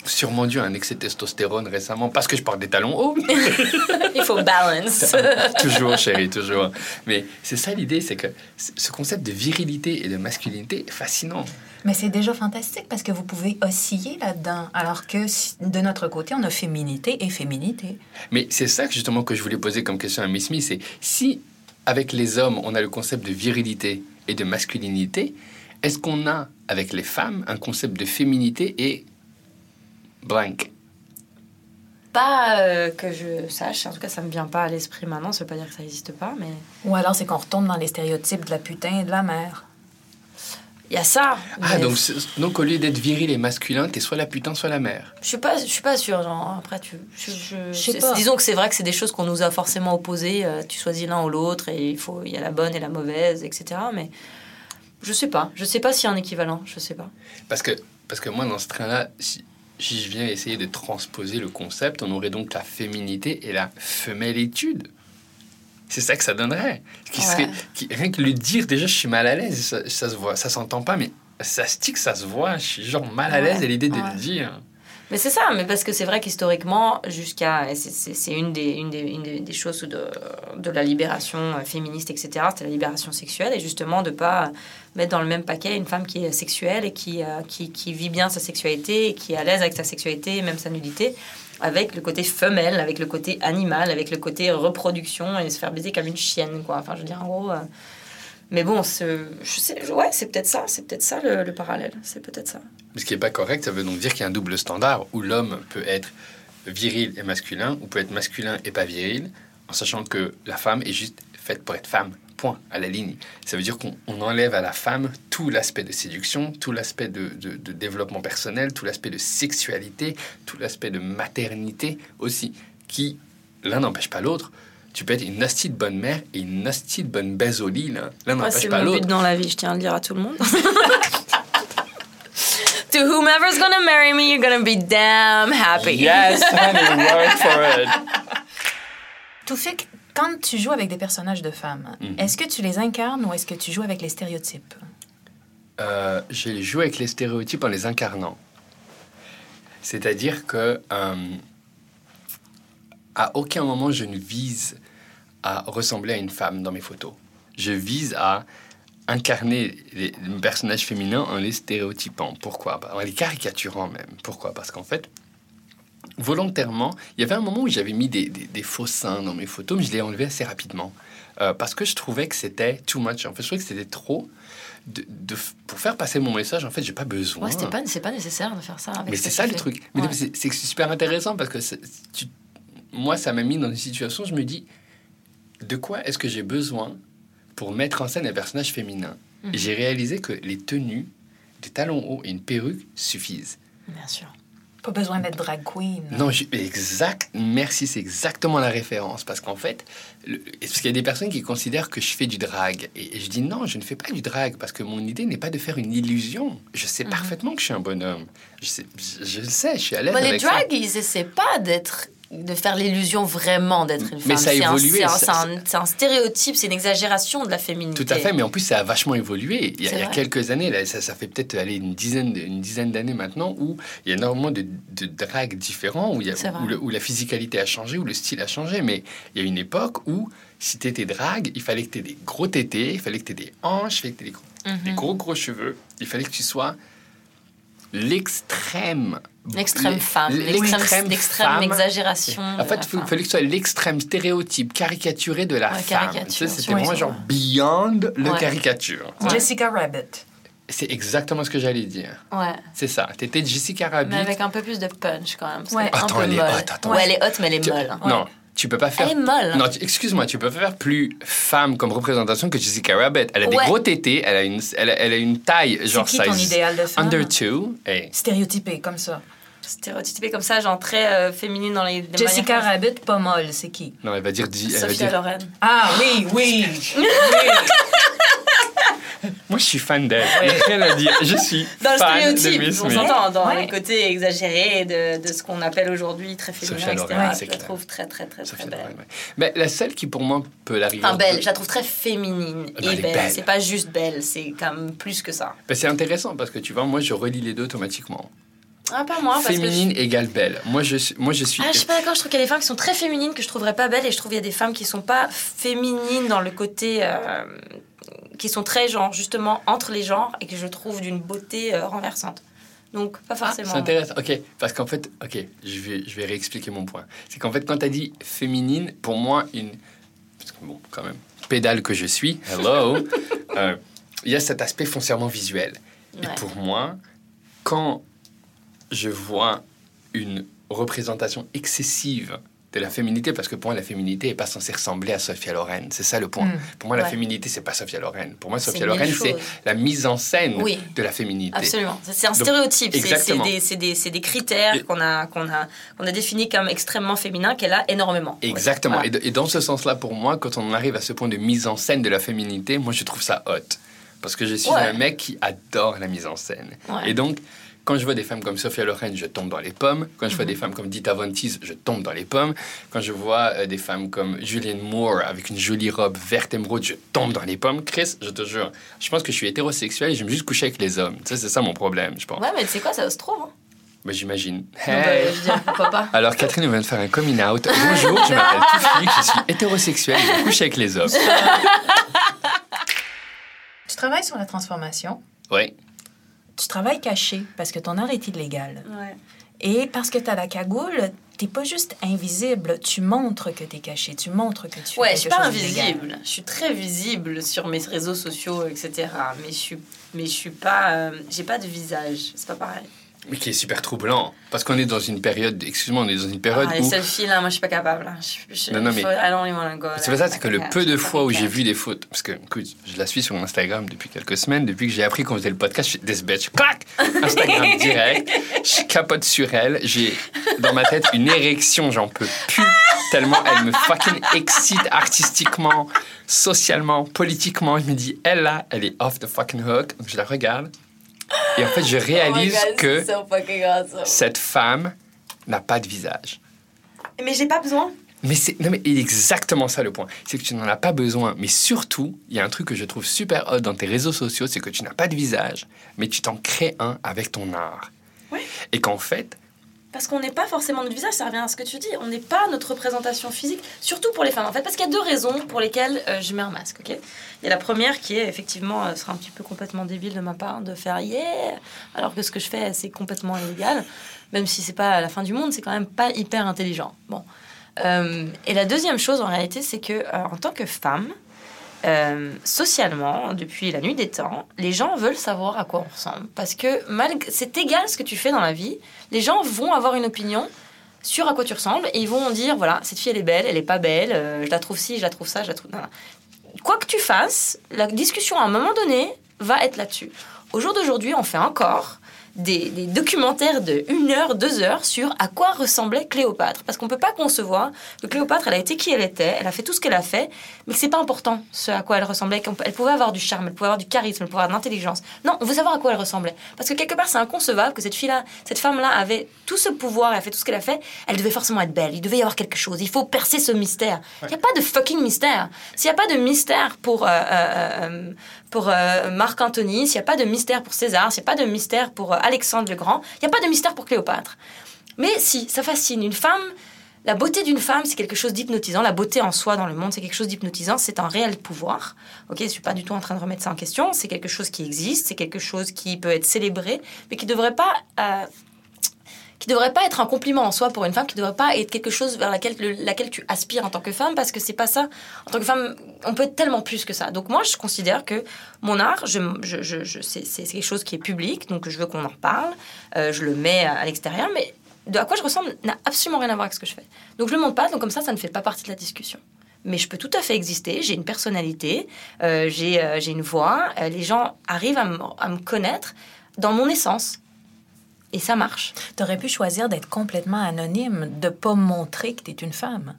Sûrement dû à un excès de testostérone récemment parce que je porte des talons hauts. Il faut balance. toujours, chérie, toujours. Mais c'est ça l'idée, c'est que ce concept de virilité et de masculinité est fascinant. Mais c'est déjà fantastique parce que vous pouvez osciller là-dedans. Alors que de notre côté, on a féminité et féminité. Mais c'est ça que justement que je voulais poser comme question à Miss Smith, c'est si avec les hommes on a le concept de virilité et de masculinité, est-ce qu'on a avec les femmes un concept de féminité et blank Pas euh, que je sache, en tout cas ça me vient pas à l'esprit maintenant, ça veut pas dire que ça n'existe pas, mais Ou alors c'est qu'on retombe dans les stéréotypes de la putain et de la mère. Il y a ça. Ah mais donc, donc au lieu d'être viril et masculin, t'es soit la putain soit la mère. Je suis pas, je suis pas sûre. Genre, après, tu, je, pas. Disons que c'est vrai que c'est des choses qu'on nous a forcément opposées. euh, tu choisis l'un ou l'autre et il faut, il y a la bonne et la mauvaise, etc. Mais je sais pas. Je sais pas s'il y a un équivalent. Je sais pas. Parce que, parce que moi, dans ce train-là, si, si je viens essayer de transposer le concept, on aurait donc la féminité et la femellitude. C'est ça que ça donnerait. Qui Ouais. serait, qui- rien que le dire, déjà, je suis mal à l'aise. Ça, ça se voit, ça s'entend pas, mais ça se dit que ça se voit. Je suis genre mal à l'aise Ouais, à l'idée de le dire. Mais c'est ça. Mais parce que c'est vrai qu'historiquement, jusqu'à, c'est- une des, une des, une des, des choses de, de la libération euh, féministe, etc. C'était la libération sexuelle et justement de pas mettre dans le même paquet une femme qui est sexuelle et qui, euh, qui, qui vit bien sa sexualité et qui est à l'aise avec sa sexualité, même sa nudité, avec le côté femelle, avec le côté animal, avec le côté reproduction et se faire baiser comme une chienne, quoi. Enfin, je veux dire, en gros. euh, Mais bon, je sais, ouais, c'est peut-être ça, c'est peut-être ça le, le parallèle, c'est peut-être ça. Mais ce qui n'est pas correct, ça veut donc dire qu'il y a un double standard où l'homme peut être viril et masculin, ou peut être masculin et pas viril, en sachant que la femme est juste faite pour être femme. Point, à la ligne. Ça veut dire qu'on on enlève à la femme tout l'aspect de séduction, tout l'aspect de, de- de développement personnel, tout l'aspect de sexualité, tout l'aspect de maternité aussi, qui, l'un n'empêche pas l'autre. Tu peux être une hostie de bonne mère et une hostie de bonne baise au lit. L'un n'empêche c'est pas mon but l'autre. dans la vie, je tiens à le dire à tout le monde. to whomever's gonna marry me, you're gonna be damn happy. Yes, honey, work for it. Tout fait que quand tu joues avec des personnages de femmes, Mhm. est-ce que tu les incarnes ou est-ce que tu joues avec les stéréotypes? Euh, j'ai joué avec les stéréotypes en les incarnant. C'est-à-dire que euh, à aucun moment je ne vise à ressembler à une femme dans mes photos. Je vise à incarner les, les personnages féminins en les stéréotypant. Pourquoi? En les caricaturant même. Pourquoi? Parce qu'en fait, volontairement, il y avait un moment où j'avais mis des, des- des faux seins dans mes photos, mais je l'ai enlevé assez rapidement. Euh, parce que je trouvais que c'était too much. En fait, je trouvais que c'était trop. De, de- pour faire passer mon message, en fait, j'ai pas besoin. Ouais, pas, c'est pas nécessaire de faire ça. avec Mais ce c'est ça le truc. Mais Ouais. c'est super intéressant parce que tu- moi, ça m'a mis dans une situation, je me dis, de quoi est-ce que j'ai besoin pour mettre en scène un personnage féminin? Mhm. J'ai réalisé que les tenues, des talons hauts et une perruque suffisent. Bien sûr. Pas besoin d'être drag queen. Non, exact. Merci, c'est exactement la référence. Parce qu'en fait, le- parce qu'il y a des personnes qui considèrent que je fais du drag. Et, et je dis non, je ne fais pas du drag parce que mon idée n'est pas de faire une illusion. Je Mhm. sais parfaitement que je suis un bonhomme. Je, sais- je- je le sais, je suis à l'aise Bah, les avec ça. ils essaient pas d'être de faire l'illusion vraiment d'être une femme. Mais ça a évolué, C'est un, stéréotype, c'est une exagération de la féminité. Tout à fait, mais en plus, ça a vachement évolué. Il y a, C'est il y a vrai. quelques années, là, ça, ça fait peut-être aller une dizaine, une dizaine d'années maintenant, où il y a énormément de, de drags différents, où, il y a- C'est vrai. où, le- où la physicalité a changé, où le style a changé. Mais il y a une époque où, si tu étais drague, il fallait que tu aies des gros tétés, il fallait que tu aies des hanches, il fallait que tu aies des gros, Mhm. des gros, gros cheveux. Il fallait que tu sois l'extrême. L'extrême l'e- femme, l'extrême l'extrême femme. exagération. En fait, il fallait que ce soit l'extrême stéréotype caricaturé de la Ouais, femme. caricature, Tu sais, C'était c'est vraiment vrai. genre beyond le Ouais. caricature. Ouais. Jessica Rabbit. C'est exactement ce que j'allais dire. Ouais. C'est ça. T'étais Jessica Rabbit. Mais avec un peu plus de punch quand même. Ouais. un Attends, peu elle est molle. hot, attends. Ouais, elle est haute, mais elle est Tu- molle. Non, tu peux pas faire. Elle est molle. Non, excuse-moi, tu peux pas faire plus femme comme représentation que Jessica Rabbit. Elle a des gros tétés, elle a une, elle a, elle a une taille genre qui ton size idéal de femme? under two. Hey, Stéréotypée, comme ça. stéréotypée comme ça, genre très euh, féminine dans les. les Jessica manières- Rabbit, pas molle, c'est qui? Non, elle va dire. elle va Sophia dire- Loren. Ah oui, oui. oui. Moi, je suis fan d'elle. Il y a rien à dire. Je suis Dans le fan de stéréotype, Miss on s'entend, dans Ouais. le côté exagéré de, de ce qu'on appelle aujourd'hui très féminin, Sophia etc. Loren, je la trouve très, très, très, Sophia très belle. Loren, ouais. Mais la seule qui, pour moi, peut l'arriver. Enfin, belle, je la trouve très féminine Ah bah, et belle. belle. C'est pas juste belle, c'est quand même plus que ça. Ben, c'est intéressant parce que tu vois, moi, je relis les deux automatiquement. Ah, pas moi, parce Féminine que. je- égale belle. Moi, je suis. Moi, je suis... Ah, je suis pas d'accord, je trouve qu'il y a des femmes qui sont très féminines que je trouverais pas belles et je trouve qu'il y a des femmes qui sont pas féminines dans le côté. euh, qui sont très, genre, justement, entre les genres et que je trouve d'une beauté euh, renversante. Donc, pas Ah, forcément. c'est intéressant. Ok, parce qu'en fait, ok, je vais, je vais réexpliquer mon point. C'est qu'en fait, quand tu as dit féminine, pour moi, une. Parce que bon, quand même, pédale que je suis, hello, euh, il y a cet aspect foncièrement visuel. Et pour moi, quand je vois une représentation excessive de la féminité, parce que pour moi, la féminité n'est pas censée ressembler à Sophia Loren. C'est ça le point. Mm. Pour moi, la féminité, c'est pas Sophia Loren. Pour moi, Sophia Loren, c'est la mise en scène Oui. de la féminité. Absolument. C'est- un stéréotype. C'est- des, des, des critères Et- qu'on a, qu'on a, qu'on a définis comme extrêmement féminins, qu'elle a énormément. Exactement. Voilà. Et, dans ce sens-là, pour moi, quand on arrive à ce point de mise en scène de la féminité, moi, je trouve ça hot. Parce que je suis Ouais. un mec qui adore la mise en scène. Ouais. Et donc, quand je vois des femmes comme Sophia Loren, je tombe dans les pommes. Quand Mhm. je vois des femmes comme Dita Von Teese, je tombe dans les pommes. Quand je vois euh, des femmes comme Julianne Moore avec une jolie robe verte émeraude, je tombe dans les pommes. Chris, je te jure, je pense que je suis hétérosexuel et j'aime juste coucher avec les hommes. Ça, c'est ça mon problème, je pense. Ouais, mais tu sais quoi, ça se trouve. hein. Mais j'imagine. Euh, Hey! je dire, pourquoi pas Alors Catherine vient de faire un coming out. Bonjour, je m'appelle Tiffany, je suis hétérosexuelle, je couche avec les hommes. Tu travailles sur la transformation. Oui. Tu travailles caché parce que ton art est illégal. Ouais. Et parce que tu as la cagoule, t'es pas juste invisible, tu montres que tu es caché, tu montres que tu fais Ouais, je suis pas invisible. Je suis très visible sur mes réseaux sociaux, etc. Mais je suis, mais je suis pas, euh, j'ai pas de visage. C'est pas pareil. Mais qui est super troublant. Parce qu'on est dans une période, excuse-moi, on est dans une période Ah, les où... selfies là, moi je suis pas capable. là. Je, je, Non, non, mais- C'est pas ça, c'est que le peu de fois où j'ai vu des photos... Parce que, écoute, je la suis sur Instagram depuis quelques semaines. Depuis que j'ai appris qu'on faisait le podcast, je suis this bitch. Clac Instagram direct. Je capote sur elle. J'ai dans ma tête une érection, j'en peux plus. Tellement elle me fucking excite artistiquement, socialement, politiquement. Je me dis, elle là, elle est off the fucking hook. Donc je la regarde. Et en fait, je Oh réalise God, que so awesome. cette femme n'a pas de visage. Mais j'ai pas besoin. Mais c'est non mais exactement ça le point, c'est que tu n'en as pas besoin. Mais surtout, il y a un truc que je trouve super hot dans tes réseaux sociaux, c'est que tu n'as pas de visage, mais tu t'en crées un avec ton art. Ouais. Et qu'en fait, Parce qu'on n'est pas forcément notre visage, ça revient à ce que tu dis. On n'est pas notre représentation physique, surtout pour les femmes en fait. Parce qu'il y a deux raisons pour lesquelles euh, je mets un masque. ok? Il y a la première qui est effectivement, euh, sera un petit peu complètement débile de ma part de faire yeah, alors que ce que je fais c'est complètement illégal. Même si c'est pas la fin du monde, c'est quand même pas hyper intelligent. Bon. Euh, et la deuxième chose en réalité, c'est que euh, en tant que femme, euh, socialement, depuis la nuit des temps, les gens veulent savoir à quoi on ressemble. Parce que malgré, c'est égal ce que tu fais dans la vie, les gens vont avoir une opinion sur à quoi tu ressembles et ils vont dire voilà, cette fille elle est belle, elle est pas belle, euh, je la trouve ci, je la trouve ça, je la trouve. Quoi que tu fasses, la discussion à un moment donné va être là-dessus. Au jour d'aujourd'hui, on fait encore des, des documentaires de 1 heure, 2 heures sur à quoi ressemblait Cléopâtre. Parce qu'on ne peut pas concevoir que Cléopâtre, elle a été qui elle était, elle a fait tout ce qu'elle a fait, mais que c'est pas important ce à quoi elle ressemblait. Elle pouvait avoir du charme, elle pouvait avoir du charisme, elle pouvait avoir de l'intelligence. Non, on veut savoir à quoi elle ressemblait. Parce que quelque part, c'est inconcevable que cette fille-là, cette femme-là avait tout ce pouvoir, elle a fait tout ce qu'elle a fait, elle devait forcément être belle, il devait y avoir quelque chose, il faut percer ce mystère. Il n'y a pas de fucking mystère. S'il n'y a pas de mystère pour, euh, euh, euh, pour euh, Marc Antony, s'il n'y a pas de mystère pour César, s'il n'y a pas de mystère pour euh, Alexandre le Grand, il n'y a pas de mystère pour Cléopâtre. Mais si, ça fascine. Une femme, la beauté d'une femme, c'est quelque chose d'hypnotisant. La beauté en soi dans le monde, c'est quelque chose d'hypnotisant. C'est un réel pouvoir. Ok, je suis pas du tout en train de remettre ça en question. C'est quelque chose qui existe. C'est quelque chose qui peut être célébré, mais qui devrait pas. euh, qui devrait pas être un compliment en soi pour une femme, qui devrait pas être quelque chose vers laquelle, le- laquelle tu aspires en tant que femme, parce que c'est pas ça. En tant que femme, on peut être tellement plus que ça. Donc moi, je considère que mon art, c'est quelque chose qui est public, donc je veux qu'on en parle. Euh, je le mets à, l'extérieur, mais de à quoi je ressemble n'a absolument rien à voir avec ce que je fais. Donc je le montre pas, donc comme ça, ça ne fait pas partie de la discussion. Mais je peux tout à fait exister, j'ai une personnalité, euh, j'ai euh, j'ai une voix, les gens arrivent à me connaître dans mon essence. Et ça marche. T'aurais pu choisir d'être complètement anonyme, de pas montrer que t'es une femme.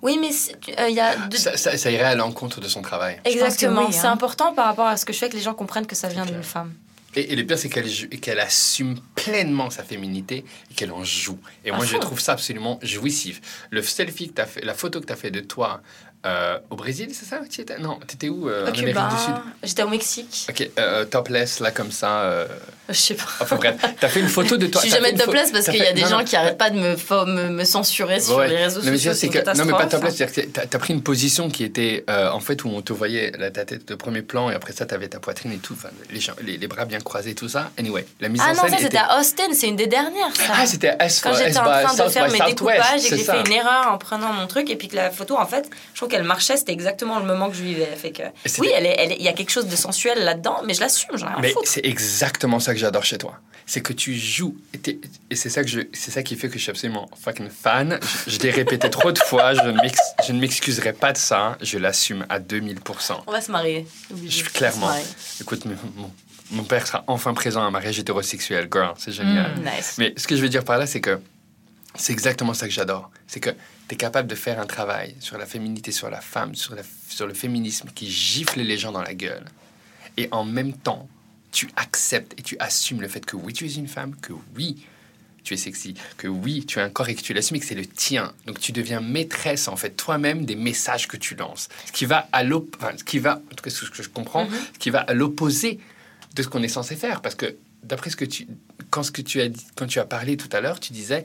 Oui, mais c'est- tu- euh, il y a... de- Ça, ça- ça irait à l'encontre de son travail. Exactement. oui, C'est hein. important par rapport à ce que je fais que les gens comprennent que ça vient d'une femme. Et, et le pire, c'est qu'elle qu'elle assume pleinement sa féminité et qu'elle en joue. Et À moi, je fond. trouve ça absolument jouissif. Le selfie que tu as fait, la photo que tu as fait de toi euh, au Brésil, c'est ça tu étais? Non, tu étais où euh, Au En Amérique Cuba, du Sud? J'étais au Mexique. Ok, euh, topless, là, comme ça. euh, Je sais pas. Enfin bref, tu as fait une photo de toi. Je suis t'as jamais topless parce t'as qu'il y a des non, gens non, qui arrêtent pas de me, fo- me, me censurer sur les réseaux non, sociaux. c'est une que, non, mais pas topless, c'est-à-dire que tu as, pris une position qui était, en fait, où on te voyait la, ta tête de premier plan et après ça, tu avais ta poitrine et tout, les, gens- les, les bras bien croisés, tout ça. Anyway, la mise Ah en non, scène ça était- c'était à Austin, c'est une des dernières ça. Ah, c'était S Quand j'étais en train de faire mes découpages et que j'ai ça. fait une erreur en prenant mon truc et puis que la photo en fait, je qu'elle marchait, c'était exactement le moment que je vivais. Fait que oui, elle elle il y a quelque chose de sensuel là-dedans, mais je l'assume, j'en ai rien à Mais c'est exactement ça que j'adore chez toi. C'est que tu joues. Et, c'est ça, que je, c'est ça qui fait que je suis absolument fucking fan. Je, je l'ai répété trop de fois. Je ne, m'excuserai pas de ça. Je l'assume à 2000%. On va se marier. Je se clairement. Écoute, mon, père sera enfin présent à un mariage hétérosexuel. Girl, c'est génial. Mm, nice. Mais ce que je veux dire par là, c'est que c'est exactement ça que j'adore. C'est que tu es capable de faire un travail sur la féminité, sur la femme, sur, la, sur le féminisme qui gifle les gens dans la gueule. Et en même temps, tu acceptes et tu assumes le fait que oui, tu es une femme, que oui, tu es sexy, que oui, tu as un corps et que tu l'assumes et que c'est le tien. Donc tu deviens maîtresse, en fait, toi-même des messages que tu lances. Ce qui va à l'op... enfin, ce qui va, en tout cas, ce que je comprends, ce qui va à l'opposé de ce qu'on est censé faire. Parce que d'après ce que tu... Quand, ce que tu as dit, quand tu as parlé tout à l'heure, tu disais...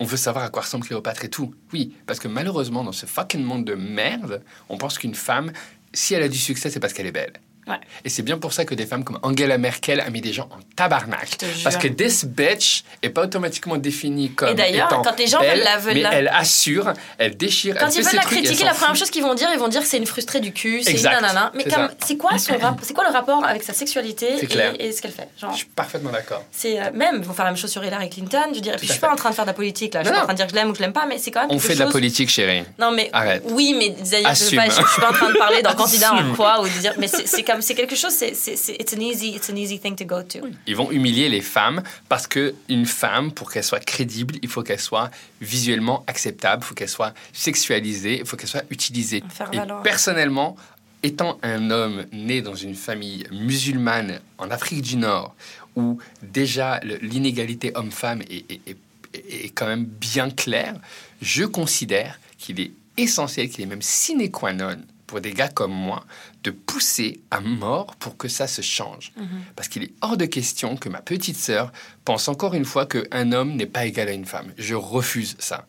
On veut savoir à quoi ressemble Cléopâtre et tout. Oui, parce que malheureusement, dans ce fucking monde de merde, on pense qu'une femme, si elle a du succès, c'est parce qu'elle est belle. Ouais. Et c'est bien pour ça que des femmes comme Angela Merkel a mis des gens en tabarnak. Parce que this bitch est pas automatiquement définie comme Et d'ailleurs, quand les gens belle, veulent la- veulent mais la- elle assure, elle déchire, Quand elle ils veulent la trucs critiquer, la première chose qu'ils vont dire, ils vont dire que c'est une frustrée du cul, c'est une nanana. Mais C'est quoi son rap- c'est quoi le rapport avec sa sexualité clair. et, et ce qu'elle fait Genre, Je suis parfaitement d'accord. c'est euh, même, ils vont faire la même chose sur Hillary Clinton. Je dirais, puis je suis pas en train de faire de la politique là. Je suis pas en train de dire que je l'aime ou que je l'aime pas, mais c'est quand même On fait de la politique, chérie. Non mais Arrête. oui, mais je, je suis pas en train de parler d'un candidat en quoi ou de dire, mais c'est c'est comme c'est quelque chose, c'est c'est it's an easy it's an easy thing to go to. Ils vont humilier les femmes parce que une femme, pour qu'elle soit crédible, il faut qu'elle soit visuellement acceptable, il faut qu'elle soit sexualisée, il faut qu'elle soit utilisée. Faire Et personnellement, étant un homme né dans une famille musulmane en Afrique du Nord, où déjà l'inégalité homme-femme est, est- est- est quand même bien claire, je considère qu'il est essentiel, qu'il est même sine qua non pour des gars comme moi, de pousser à mort pour que ça se change. Parce qu'il est hors de question que ma petite sœur pense encore une fois qu'un homme n'est pas égal à une femme. Je refuse ça.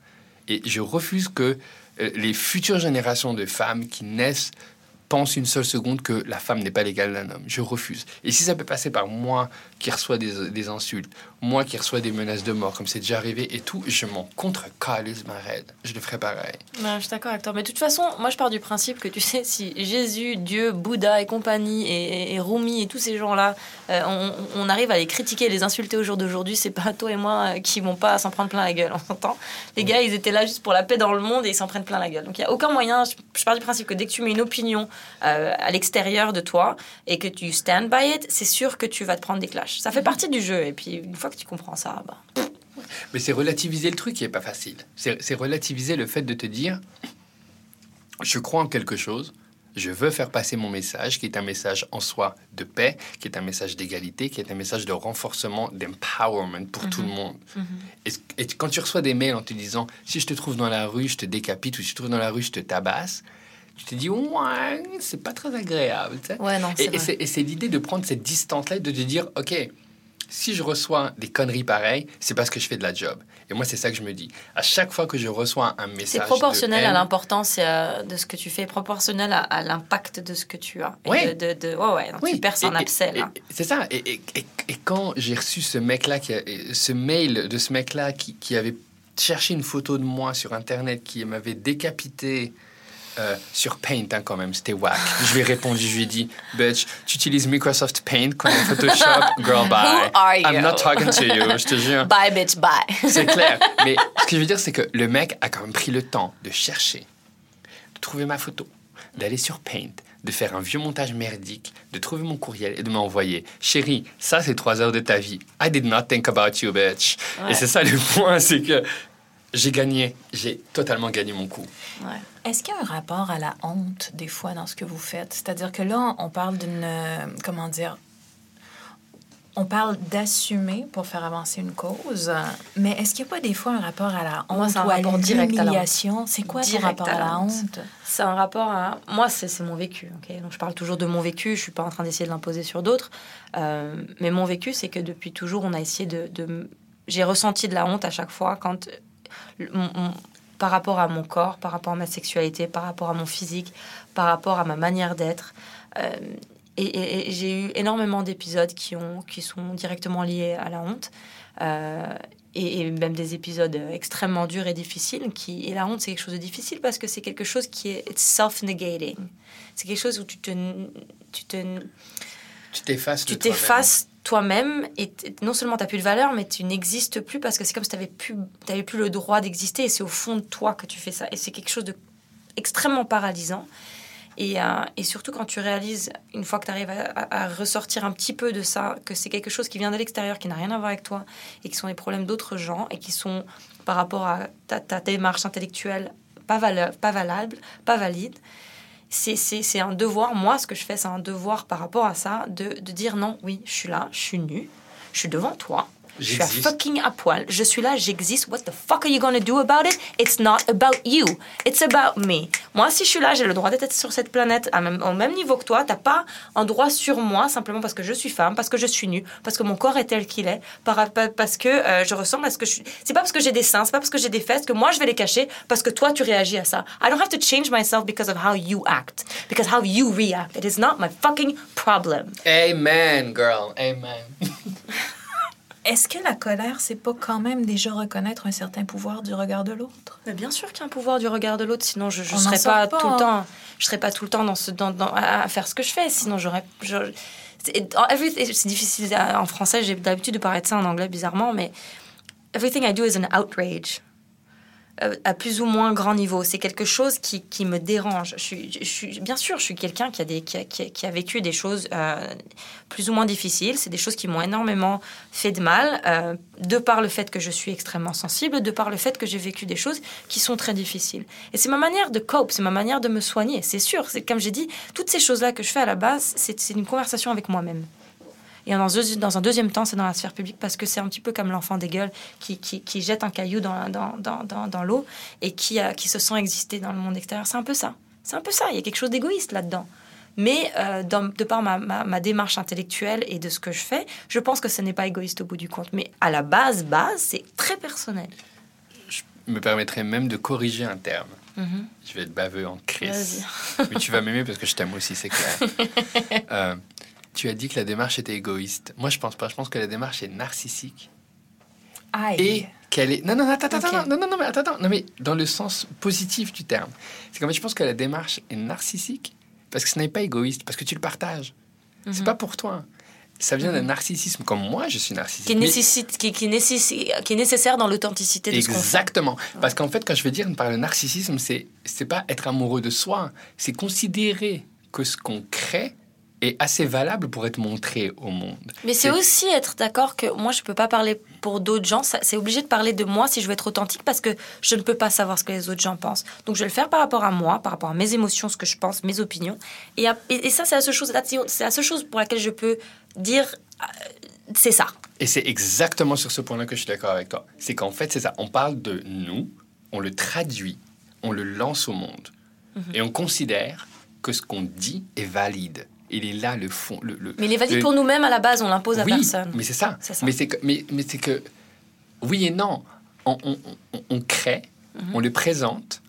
Et je refuse que euh, les futures générations de femmes qui naissent pensent une seule seconde que la femme n'est pas l'égale d'un homme. Je refuse. Et si ça peut passer par moi qui reçois des, des insultes, moi qui reçois des menaces de mort, comme c'est déjà arrivé et tout, je m'en contre-calise ma raide. Je le ferai pareil. Ouais, je suis d'accord avec toi. Mais de toute façon, moi je pars du principe que tu sais, si Jésus, Dieu, Bouddha et compagnie, et, Rumi et tous ces gens-là, euh, on, arrive à les critiquer les insulter au jour d'aujourd'hui, c'est pas toi et moi euh, qui vont pas s'en prendre plein la gueule, on s'entend? Les gars, ils étaient là juste pour la paix dans le monde et ils s'en prennent plein la gueule. Donc il y a aucun moyen, je, je pars du principe que dès que tu mets une opinion euh, à l'extérieur de toi et que tu stand by it, c'est sûr que tu vas te prendre des clashs. Ça fait partie du jeu et puis une fois que tu comprends ça, bah. Mais c'est relativiser le truc qui est pas facile. C'est relativiser le fait de te dire je crois en quelque chose, je veux faire passer mon message, qui est un message en soi de paix, qui est un message d'égalité, qui est un message de renforcement, d'empowerment pour tout le monde. et, et quand tu reçois des mails en te disant si je te trouve dans la rue, je te décapite, ou si je te trouve dans la rue, je te tabasse, tu te dis ouais, c'est pas très agréable. tu sais. Ouais, non, c'est Et, c'est l'idée de prendre cette distance-là et de te dire, OK, si je reçois des conneries pareilles, c'est parce que je fais de la job. Et moi, c'est ça que je me dis. À chaque fois que je reçois un message. C'est de proportionnel à l'importance de ce que tu fais, proportionnel à, à l'impact de ce que tu as. Et Ouais. de, de, de- ouais, ouais, donc Oui. tu perces Et- un abcès, C'est ça. Et, et- et- et quand j'ai reçu ce mec-là, ce mail de ce mec-là qui, qui avait cherché une photo de moi sur Internet, qui m'avait décapité euh, sur Paint, hein, quand même, c'était whack. Je lui ai répondu, je lui ai dit, bitch, tu utilises Microsoft Paint comme Photoshop, girl, bye. Who are I'm you? not talking to you, je te jure. Bye, bitch, bye. C'est clair. Mais ce que je veux dire, c'est que le mec a quand même pris le temps de chercher, de trouver ma photo, d'aller sur Paint, de faire un vieux montage merdique, de trouver mon courriel et de m'envoyer. Chérie, ça c'est trois heures de ta vie. I did not think about you, bitch. Ouais. Et c'est ça le point, c'est que j'ai gagné. J'ai totalement gagné mon coup. Ouais. Est-ce qu'il y a un rapport à la honte, des fois, dans ce que vous faites? C'est-à-dire que là, on parle d'une... euh, Comment dire? On parle d'assumer pour faire avancer une cause, mais est-ce qu'il n'y a pas des fois un rapport à la honte Moi, un ou à l'humiliation? C'est quoi Direct rapport à à la honte. C'est un rapport à. Moi, c'est mon vécu. Donc, je parle toujours de mon vécu. Je suis pas en train d'essayer de l'imposer sur d'autres. Euh, mais mon vécu, c'est que depuis toujours, on a essayé de. de- J'ai ressenti de la honte à chaque fois quand. Par rapport à mon corps, par rapport à ma sexualité, par rapport à mon physique, par rapport à ma manière d'être. Euh, et et- et j'ai eu énormément d'épisodes qui, ont, qui sont directement liés à la honte. Euh, et, et même des épisodes extrêmement durs et difficiles. Qui, et la honte, c'est quelque chose de difficile parce que c'est quelque chose qui est self-negating. C'est quelque chose où tu te, tu te, Tu t'effaces tu t'effaces toi-même et non seulement tu n'as plus de valeur, mais tu n'existes plus parce que c'est comme si tu n'avais plus, t'avais plus le droit d'exister et c'est au fond de toi que tu fais ça. Et c'est quelque chose de extrêmement paralysant. Et, euh, et surtout quand tu réalises, une fois que tu arrives à, ressortir un petit peu de ça, que c'est quelque chose qui vient de l'extérieur, qui n'a rien à voir avec toi, et qui sont les problèmes d'autres gens, et qui sont par rapport à ta, ta démarche intellectuelle pas, valeur, pas valable, pas valide, c'est- un devoir. Moi, ce que je fais, c'est un devoir par rapport à ça, de, de dire non, oui, je suis là, je suis nue, je suis devant toi. Je suis à fucking à poil. Je suis là, j'existe. What the fuck are you gonna do about it? It's not about you. It's about me. Moi, si je suis là, j'ai le droit d'être sur cette planète à même, au même niveau que toi. T'as pas un droit sur moi simplement parce que je suis femme, parce que je suis nue, parce que mon corps est tel qu'il est, par- pa- parce que euh, je ressemble à ce que je suis. C'est pas parce que j'ai des seins, c'est pas parce que j'ai des fesses que moi je vais les cacher parce que toi tu réagis à ça. I don't have to change myself because of how you act, because how you react. It is not my fucking problem. Amen, girl. Amen. Est-ce que la colère, c'est pas quand même déjà reconnaître un certain pouvoir du regard de l'autre? Mais bien sûr qu'il y a un pouvoir du regard de l'autre, sinon je ne serais pas, pas, tout le temps. Je serais pas tout le temps dans ce, dans, dans- à faire ce que je fais. Sinon j'aurais. c'est difficile en français. J'ai l'habitude de parler de ça en anglais bizarrement, mais everything I do is an outrage. Euh, à plus ou moins grand niveau. C'est quelque chose qui, qui me dérange. Je suis, bien sûr, je suis quelqu'un qui a, des, qui, a, qui a- vécu des choses euh, plus ou moins difficiles. C'est des choses qui m'ont énormément fait de mal, euh, de par le fait que je suis extrêmement sensible, de par le fait que j'ai vécu des choses qui sont très difficiles. Et c'est ma manière de cope, c'est ma manière de me soigner. C'est sûr, c'est comme j'ai dit, toutes ces choses-là que je fais à la base, c'est une conversation avec moi-même. Et dans, un- dans un deuxième temps, c'est dans la sphère publique parce que c'est un petit peu comme l'enfant des gueules qui, qui, qui jette un caillou dans, dans, dans, dans, dans l'eau et qui, euh, qui se sent exister dans le monde extérieur. C'est un peu ça. C'est un peu ça. Il y a quelque chose d'égoïste là-dedans. Mais euh, dans- de par ma, ma, ma démarche intellectuelle et de ce que je fais, je pense que ce n'est pas égoïste au bout du compte. Mais à la base, base, c'est très personnel. Je me permettrais même de corriger un terme. Je vais être baveux en crise. Mais tu vas m'aimer parce que je t'aime aussi, c'est clair. Euh, tu as dit que la démarche était égoïste. Moi, je pense pas. Je pense que la démarche est narcissique. Aïe. Et qu'elle est. Non, non, attends, attends, attends, non, non, non, mais attends. Non, mais dans le sens positif du terme. C'est qu'en fait, je pense que la démarche est narcissique parce que ce n'est pas égoïste, parce que tu le partages. Mhm. C'est pas pour toi. Ça vient d'un narcissisme, comme moi, je suis narcissique. Qui, Mais- nécessite, qui, qui, nécessite- qui est nécessaire dans l'authenticité de ce qu'on fait. Exactement. Parce qu'en fait, quand je veux dire par le narcissisme, c'est c'est pas être amoureux de soi, c'est considérer que ce qu'on crée est assez valable pour être montré au monde. Mais c'est aussi être d'accord que moi, je peux pas parler pour d'autres gens. C'est obligé de parler de moi si je veux être authentique parce que je ne peux pas savoir ce que les autres gens pensent. Donc, je vais le faire par rapport à moi, par rapport à mes émotions, ce que je pense, mes opinions. Et, à- et, et ça, c'est la seule chose. that's the- C'est la seule chose pour laquelle je peux dire, euh, c'est ça. Et c'est exactement sur ce point-là que je suis d'accord avec toi. C'est qu'en fait, c'est ça. On parle de nous, on le traduit, on le lance au monde. Mhm. Et on considère que ce qu'on dit est valide. Il est là le fond. Le, le- Mais les valides le- pour nous-mêmes, à la base, on l'impose à oui, personne. mais c'est ça. Ça. Mais c'est que, mais, mais c'est que, oui et non. On, on- on- on crée, Mhm. on le présente,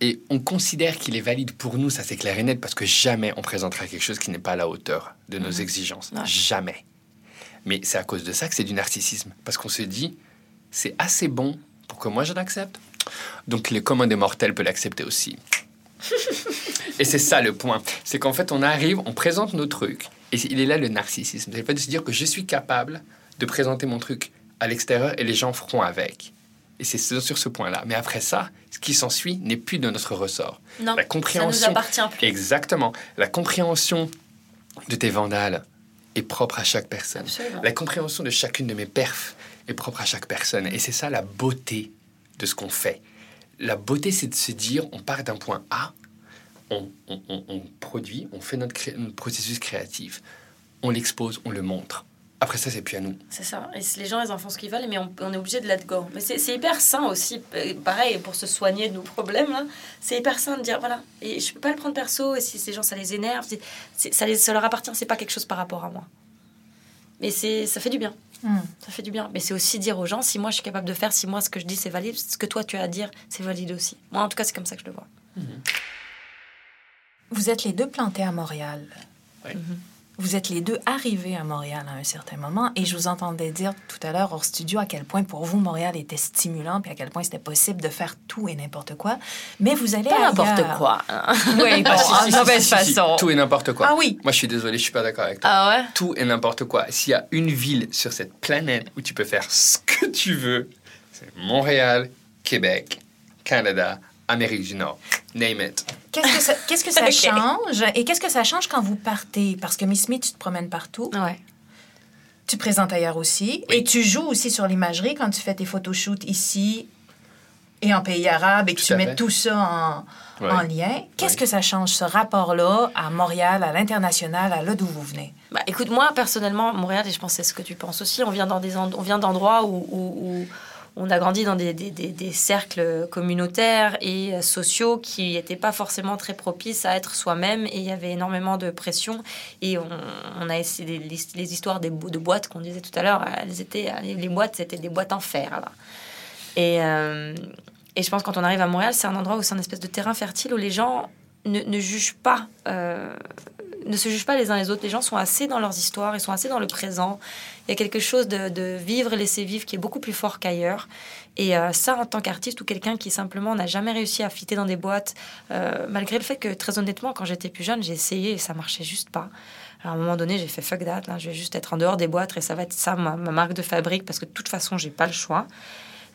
et on considère qu'il est valide pour nous, ça c'est clair et net, parce que jamais on présentera quelque chose qui n'est pas à la hauteur de nos exigences. Mhm. Ouais. Jamais. Mais c'est à cause de ça que c'est du narcissisme. Parce qu'on se dit, c'est assez bon pour que moi je l'accepte. Donc le commun des mortels peut l'accepter aussi. et c'est ça le point. C'est qu'en fait, on arrive, on présente nos trucs. Et il est là le narcissisme. C'est le fait de se dire que je suis capable de présenter mon truc à l'extérieur et les gens feront avec. Et c'est sur ce point-là. Mais après ça, ce qui s'ensuit n'est plus de notre ressort. Non, La ça compréhension. nous appartient plus. Exactement. La compréhension de tes vandales est propre à chaque personne. Absolument. La compréhension de chacune de mes perfs est propre à chaque personne. Et c'est ça la beauté de ce qu'on fait. La beauté, c'est de se dire, on part d'un point A, on, on- on- on produit, on fait notre, cré- notre processus créatif, on l'expose, on le montre. Après ça, c'est plus à nous. C'est ça. Et les gens, ils en font ce qu'ils veulent, mais on, on est obligé de let go. Mais c'est hyper sain aussi. euh, Pareil, pour se soigner de nos problèmes, là, c'est hyper sain de dire voilà. Et je peux pas le prendre perso. Et si ces gens, ça les énerve, ça, les, ça leur appartient. C'est pas quelque chose par rapport à moi. Mais c'est ça fait du bien. Hmm. Ça fait du bien. Mais c'est aussi dire aux gens si moi je suis capable de faire, si moi ce que je dis c'est valide, ce que toi tu as à dire, c'est valide aussi. Moi, en tout cas, c'est comme ça que je le vois. Vous êtes les deux plantés à Montréal. Oui. Vous êtes les deux arrivés à Montréal à un certain moment et je vous entendais dire tout à l'heure hors studio à quel point pour vous Montréal était stimulant puis à quel point c'était possible de faire tout et n'importe quoi. Mais vous allez Pas n'importe quoi. hein. Oui, bon, Ah, si, si, si, mauvaise si, si, si. façon. Tout et n'importe quoi. Ah oui. Moi, je suis désolé, je suis pas d'accord avec toi. Ah ouais? Tout et n'importe quoi. S'il y a une ville sur cette planète où tu peux faire ce que tu veux, c'est Montréal, Québec, Canada, Amérique du Nord. Name it. Qu'est-ce que ça, qu'est-ce que ça Ok. change et qu'est-ce que ça change quand vous partez? Parce que Miss Smith, tu te promènes partout. Ouais. Tu présentes ailleurs aussi. Oui. Et tu joues aussi sur l'imagerie quand tu fais tes photoshoots ici et en pays arabe et que Tout tu mets fait. tout ça en, Ouais. en lien. Qu'est-ce Oui. que ça change, ce rapport-là, à Montréal, à l'international, à là d'où vous venez? Bah, écoute, moi, personnellement, Montréal, et je pense que c'est ce que tu penses aussi, on vient dans des on vient d'endroits où, où- où on a grandi dans des, cercles communautaires et sociaux qui n'étaient pas forcément très propices à être soi-même et il y avait énormément de pression et on, a essayé les, histoires des, de boîtes qu'on disait tout à l'heure, elles étaient les boîtes c'était des boîtes en fer. Et, euh, et je pense quand on arrive à Montréal, c'est un endroit où c'est un espèce de terrain fertile où les gens ne, ne jugent pas, euh, ne se jugent pas les uns les autres. Les gens sont assez dans leurs histoires, ils sont assez dans le présent. Il y a quelque chose de, vivre et laisser vivre qui est beaucoup plus fort qu'ailleurs. Et euh, ça, en tant qu'artiste ou quelqu'un qui simplement n'a jamais réussi à fitter dans des boîtes, euh, malgré le fait que, très honnêtement, quand j'étais plus jeune, j'ai essayé et ça marchait juste pas. À un moment donné, j'ai fait fuck that, je vais juste être en dehors des boîtes et ça va être ça ma, ma marque de fabrique parce que de toute façon, j'ai pas le choix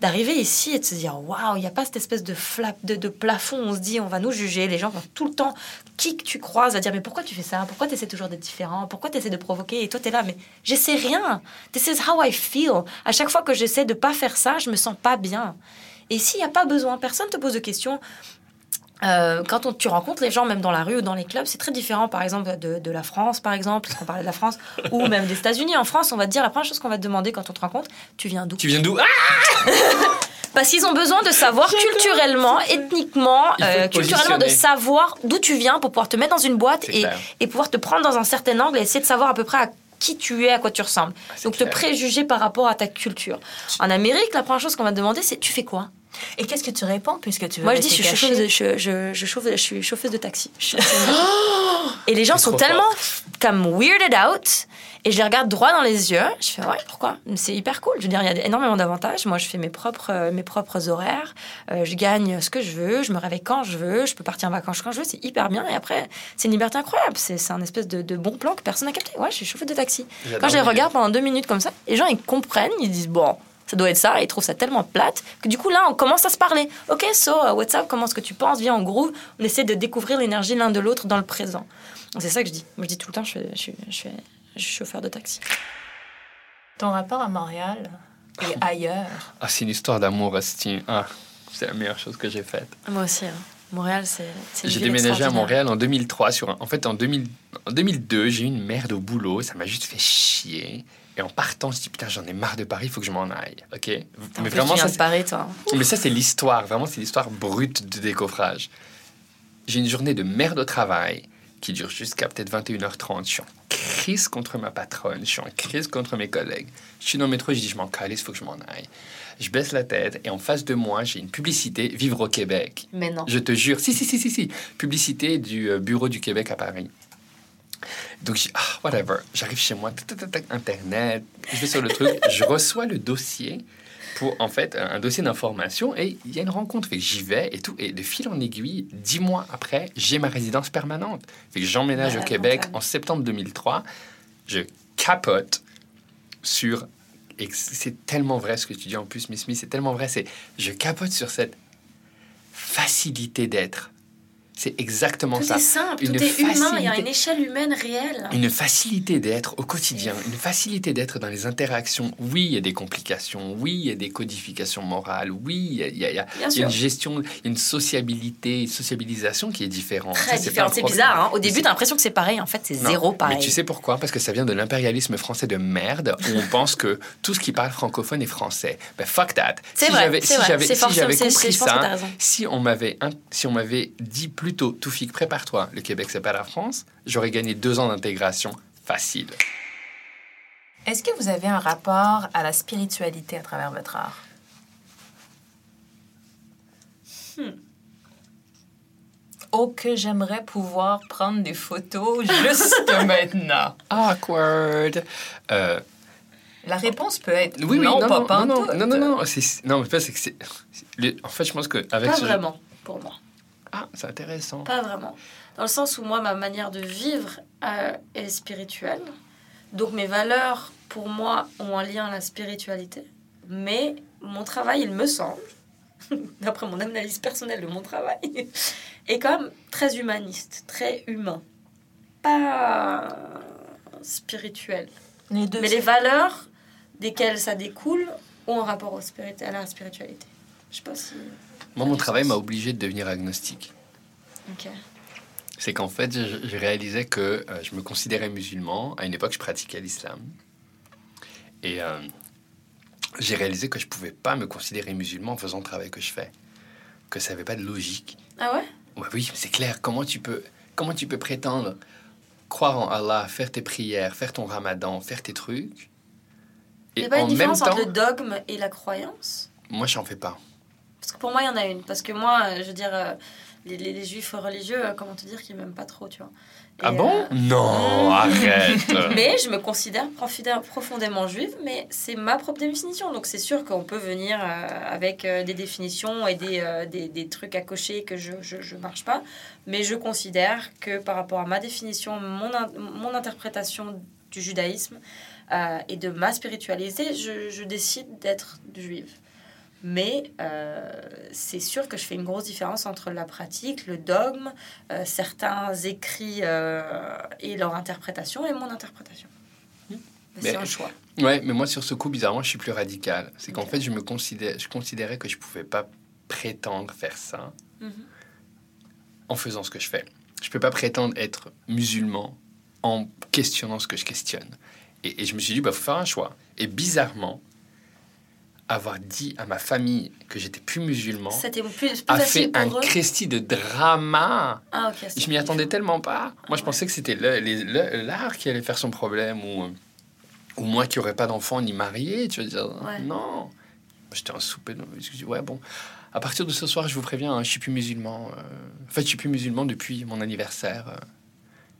d'arriver ici et de se dire waouh, il n'y a pas cette espèce de flap, de, de plafond on se dit on va nous juger. Les gens vont tout le temps, qui que tu croises, à dire mais pourquoi tu fais ça? Pourquoi tu essaies toujours d'être différent? Pourquoi tu essaies de provoquer? Et toi, tu es là, mais j'essaie rien. This is how I feel. À chaque fois que j'essaie de pas faire ça, je me sens pas bien. Et s'il n'y a pas besoin, personne te pose de questions. Euh, quand on- tu rencontres les gens, même dans la rue ou dans les clubs, c'est très différent, par exemple, de, de la France, par exemple, parce qu'on parlait de la France, ou même des États-Unis. En France, on va te dire la première chose qu'on va te demander quand on te rencontre, tu viens d'où? Tu viens d'où? Ah parce qu'ils ont besoin de savoir culturellement, ethniquement, euh, te culturellement, de savoir d'où tu viens pour pouvoir te mettre dans une boîte et, et pouvoir te prendre dans un certain angle et essayer de savoir à peu près à qui tu es, à quoi tu ressembles. Ah, Donc te clair. préjuger par rapport à ta culture. En Amérique, la première chose qu'on va te demander, c'est tu fais quoi? Et qu'est-ce que tu réponds puisque tu veux Moi, je dis, je suis, chauffeuse de, je, je, je chauffe- je suis chauffeuse de taxi. Et les gens sont tellement comme weirded out. Et je les regarde droit dans les yeux. Je fais, ouais, pourquoi? C'est hyper cool. Je veux dire, il y a énormément d'avantages. Moi, je fais mes propres, euh, mes propres horaires. Euh, je gagne ce que je veux. Je me réveille quand je veux. Je peux partir en vacances quand je veux. C'est hyper bien. Et après, c'est une liberté incroyable. C'est c'est un espèce de, de bon plan que personne n'a capté. Ouais, je suis chauffeuse de taxi. Quand je les regarde pendant deux minutes comme ça, les gens, ils comprennent. Ils disent, bon, ça doit être ça. Et ils trouvent ça tellement plate que du coup, là, on commence à se parler. Ok, so, uh, what's up Comment est-ce que tu penses Viens, en gros, on essaie de découvrir l'énergie l'un de l'autre dans le présent. C'est ça que je dis. Moi, je dis tout le temps, je suis, je suis, je suis, je suis chauffeur de taxi. Ton rapport à Montréal et ailleurs. Ah, c'est une histoire d'amour, Asti. Ah, c'est la meilleure chose que j'ai faite. Moi aussi. hein. Montréal, c'est. c'est J'ai déménagé à. Montréal en 2003. Sur un- En fait, en, 2000 en 2002, j'ai eu une merde au boulot. Ça m'a juste fait chier. Et en partant, je dis putain, j'en ai marre de Paris, il faut que je m'en aille. Ok? Mais plus, vraiment, tu viens ça, de Paris, toi. mais ça, c'est l'histoire. Vraiment, c'est l'histoire brute de décoffrage. J'ai une journée de merde au travail qui dure jusqu'à peut-être 21h30. Je suis en crise contre ma patronne. Je suis en crise contre mes collègues. Je suis dans le métro, je dis je m'en calisse, il faut que je m'en aille. Je baisse la tête et en face de moi, j'ai une publicité Vivre au Québec. Mais non. Je te jure, si, si, si, si, si. Publicité du euh, Bureau du Québec à Paris. Donc, je dis, ah, whatever. J'arrive chez moi, tac, tac, tac, tac, Internet, je vais sur le truc, je reçois le dossier pour, en fait, un un dossier d'information et il y a une rencontre. Fait que j'y vais et tout. Et de fil en aiguille, dix mois après, j'ai ma résidence permanente. Fait que j'emménage au Québec en septembre 2003. Je capote sur et c'est tellement vrai ce que tu dis en plus, Miss Smith, c'est tellement vrai. C'est je capote sur cette facilité d'être. C'est exactement Tout ça. est simple, Une tout est humain, il y a une échelle humaine réelle. Une facilité d'être au quotidien, une facilité d'être dans les interactions. Oui, il y a des complications, oui, il y a des codifications morales, oui, il y a, il y a- il y a- Bien il y a sûr. une gestion, une sociabilité, une sociabilisation qui est différente. Très Ça, pas différent. un C'est bizarre, hein. Au début, c'est- t'as l'impression que c'est pareil. En fait, c'est zéro pareil. Mais tu sais pourquoi? Parce que ça vient de l'impérialisme français de merde, où on pense que tout ce qui parle francophone est français. Ben fuck that. C'est si vrai, j'avais, c'est si C'est si c'est- compris c'est- ça, si on m'avait, si dit plutôt, Toufik, prépare-toi, le Québec c'est pas la France, j'aurais gagné deux ans d'intégration facile. Est-ce que vous avez un rapport à la spiritualité à travers votre art? Oh, que j'aimerais pouvoir prendre des photos juste maintenant. Awkward. Euh, La réponse peut être oui, oui, non, non, pas non, non, non, non, non, non, non, pour moi. Ah, c'est intéressant. Pas vraiment. Dans le sens où moi, ma manière de vivre euh, est spirituelle. Donc mes valeurs, pour moi, ont un lien à la spiritualité. Mais mon travail, il me semble, d'après mon analyse personnelle de mon travail, est quand même très humaniste, très humain. Pas spirituel. Les deux. Mais les valeurs desquelles ça découle ont un rapport au spirit- à la spiritualité. Je sais pas si... Moi, mon travail m'a obligé de devenir agnostique. C'est qu'en fait, je, je réalisais que euh, je me considérais musulman. À une époque, je pratiquais l'islam. Et euh, j'ai réalisé que je pouvais pas me considérer musulman en faisant le travail que je fais. Que ça n'avait pas de logique. Ah ouais? Oui, c'est clair. Comment tu peux, comment tu peux prétendre croire en Allah, faire tes prières, faire ton ramadan, faire tes trucs Il n'y et a pas en une même différence temps, entre le dogme et la croyance? Moi, j'en fais pas. Parce que pour moi, il y en a une. Parce que moi, euh, je veux dire, euh, les, les- les juifs religieux, euh, comment te dire qu'ils m'aiment pas trop, tu vois. Et, Ah bon? euh, Non, arrête. mais je me considère profondément juive, mais c'est ma propre définition. Donc c'est sûr qu'on peut venir avec des définitions et des, des, des trucs à cocher que je, je, je marche pas. Mais je considère que par rapport à ma définition, mon, in- mon interprétation du judaïsme euh, et de ma spiritualité, je, je décide d'être juive. Mais euh, c'est sûr que je fais une grosse différence entre la pratique, le dogme, euh, certains écrits euh, et leur interprétation et mon interprétation. Mais- c'est un choix. Ouais, mais moi, sur ce coup, bizarrement, je suis plus radical. C'est qu'en fait, je me considère, je considérais que je pouvais pas prétendre faire ça Mhm. en faisant ce que je fais. Je peux pas prétendre être musulman en questionnant ce que je questionne. Et, et je me suis dit, bah, faut faire un choix. Et bizarrement, avoir dit à ma famille que j'étais plus musulman plus, plus a fait un. Christie de drama. Ah, ok. c'est Je m'y attendais tellement pas. Moi, je pensais que c'était l'art qui allait faire son problème ou, euh, ou moi qui aurais pas d'enfant ni marié. Tu veux dire, Ouais. non. J'étais un souper. je Ouais, bon. À partir de ce soir, je vous préviens, hein, je suis plus musulman. euh. En fait, je suis plus musulman depuis mon anniversaire. euh.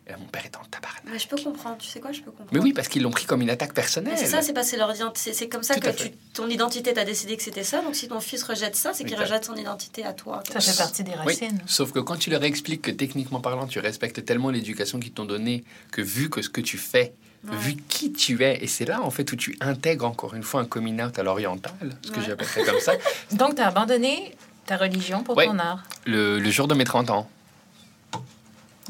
Et mon père est en tabarnak. Mais je peux comprendre. Tu sais quoi, je peux comprendre. Mais oui, parce qu'ils l'ont pris comme une attaque personnelle. C'est ça, c'est passé leur identité. C'est- comme ça Tout que tu, ton identité, t'as décidé que c'était ça. Donc si ton fils rejette ça, c'est qu'il rejette son identité à toi. Ça fait partie des Oui, racines. sauf que quand tu leur expliques que techniquement parlant, tu respectes tellement l'éducation qu'ils t'ont donnée que vu que ce que tu fais, Ouais. vu qui tu es, et c'est là en fait où tu intègres encore une fois un coming out à l'oriental, ce que Ouais. j'appellerais comme ça, Donc, tu as abandonné ta religion pour Ouais. ton art. le, le jour de mes 30 ans.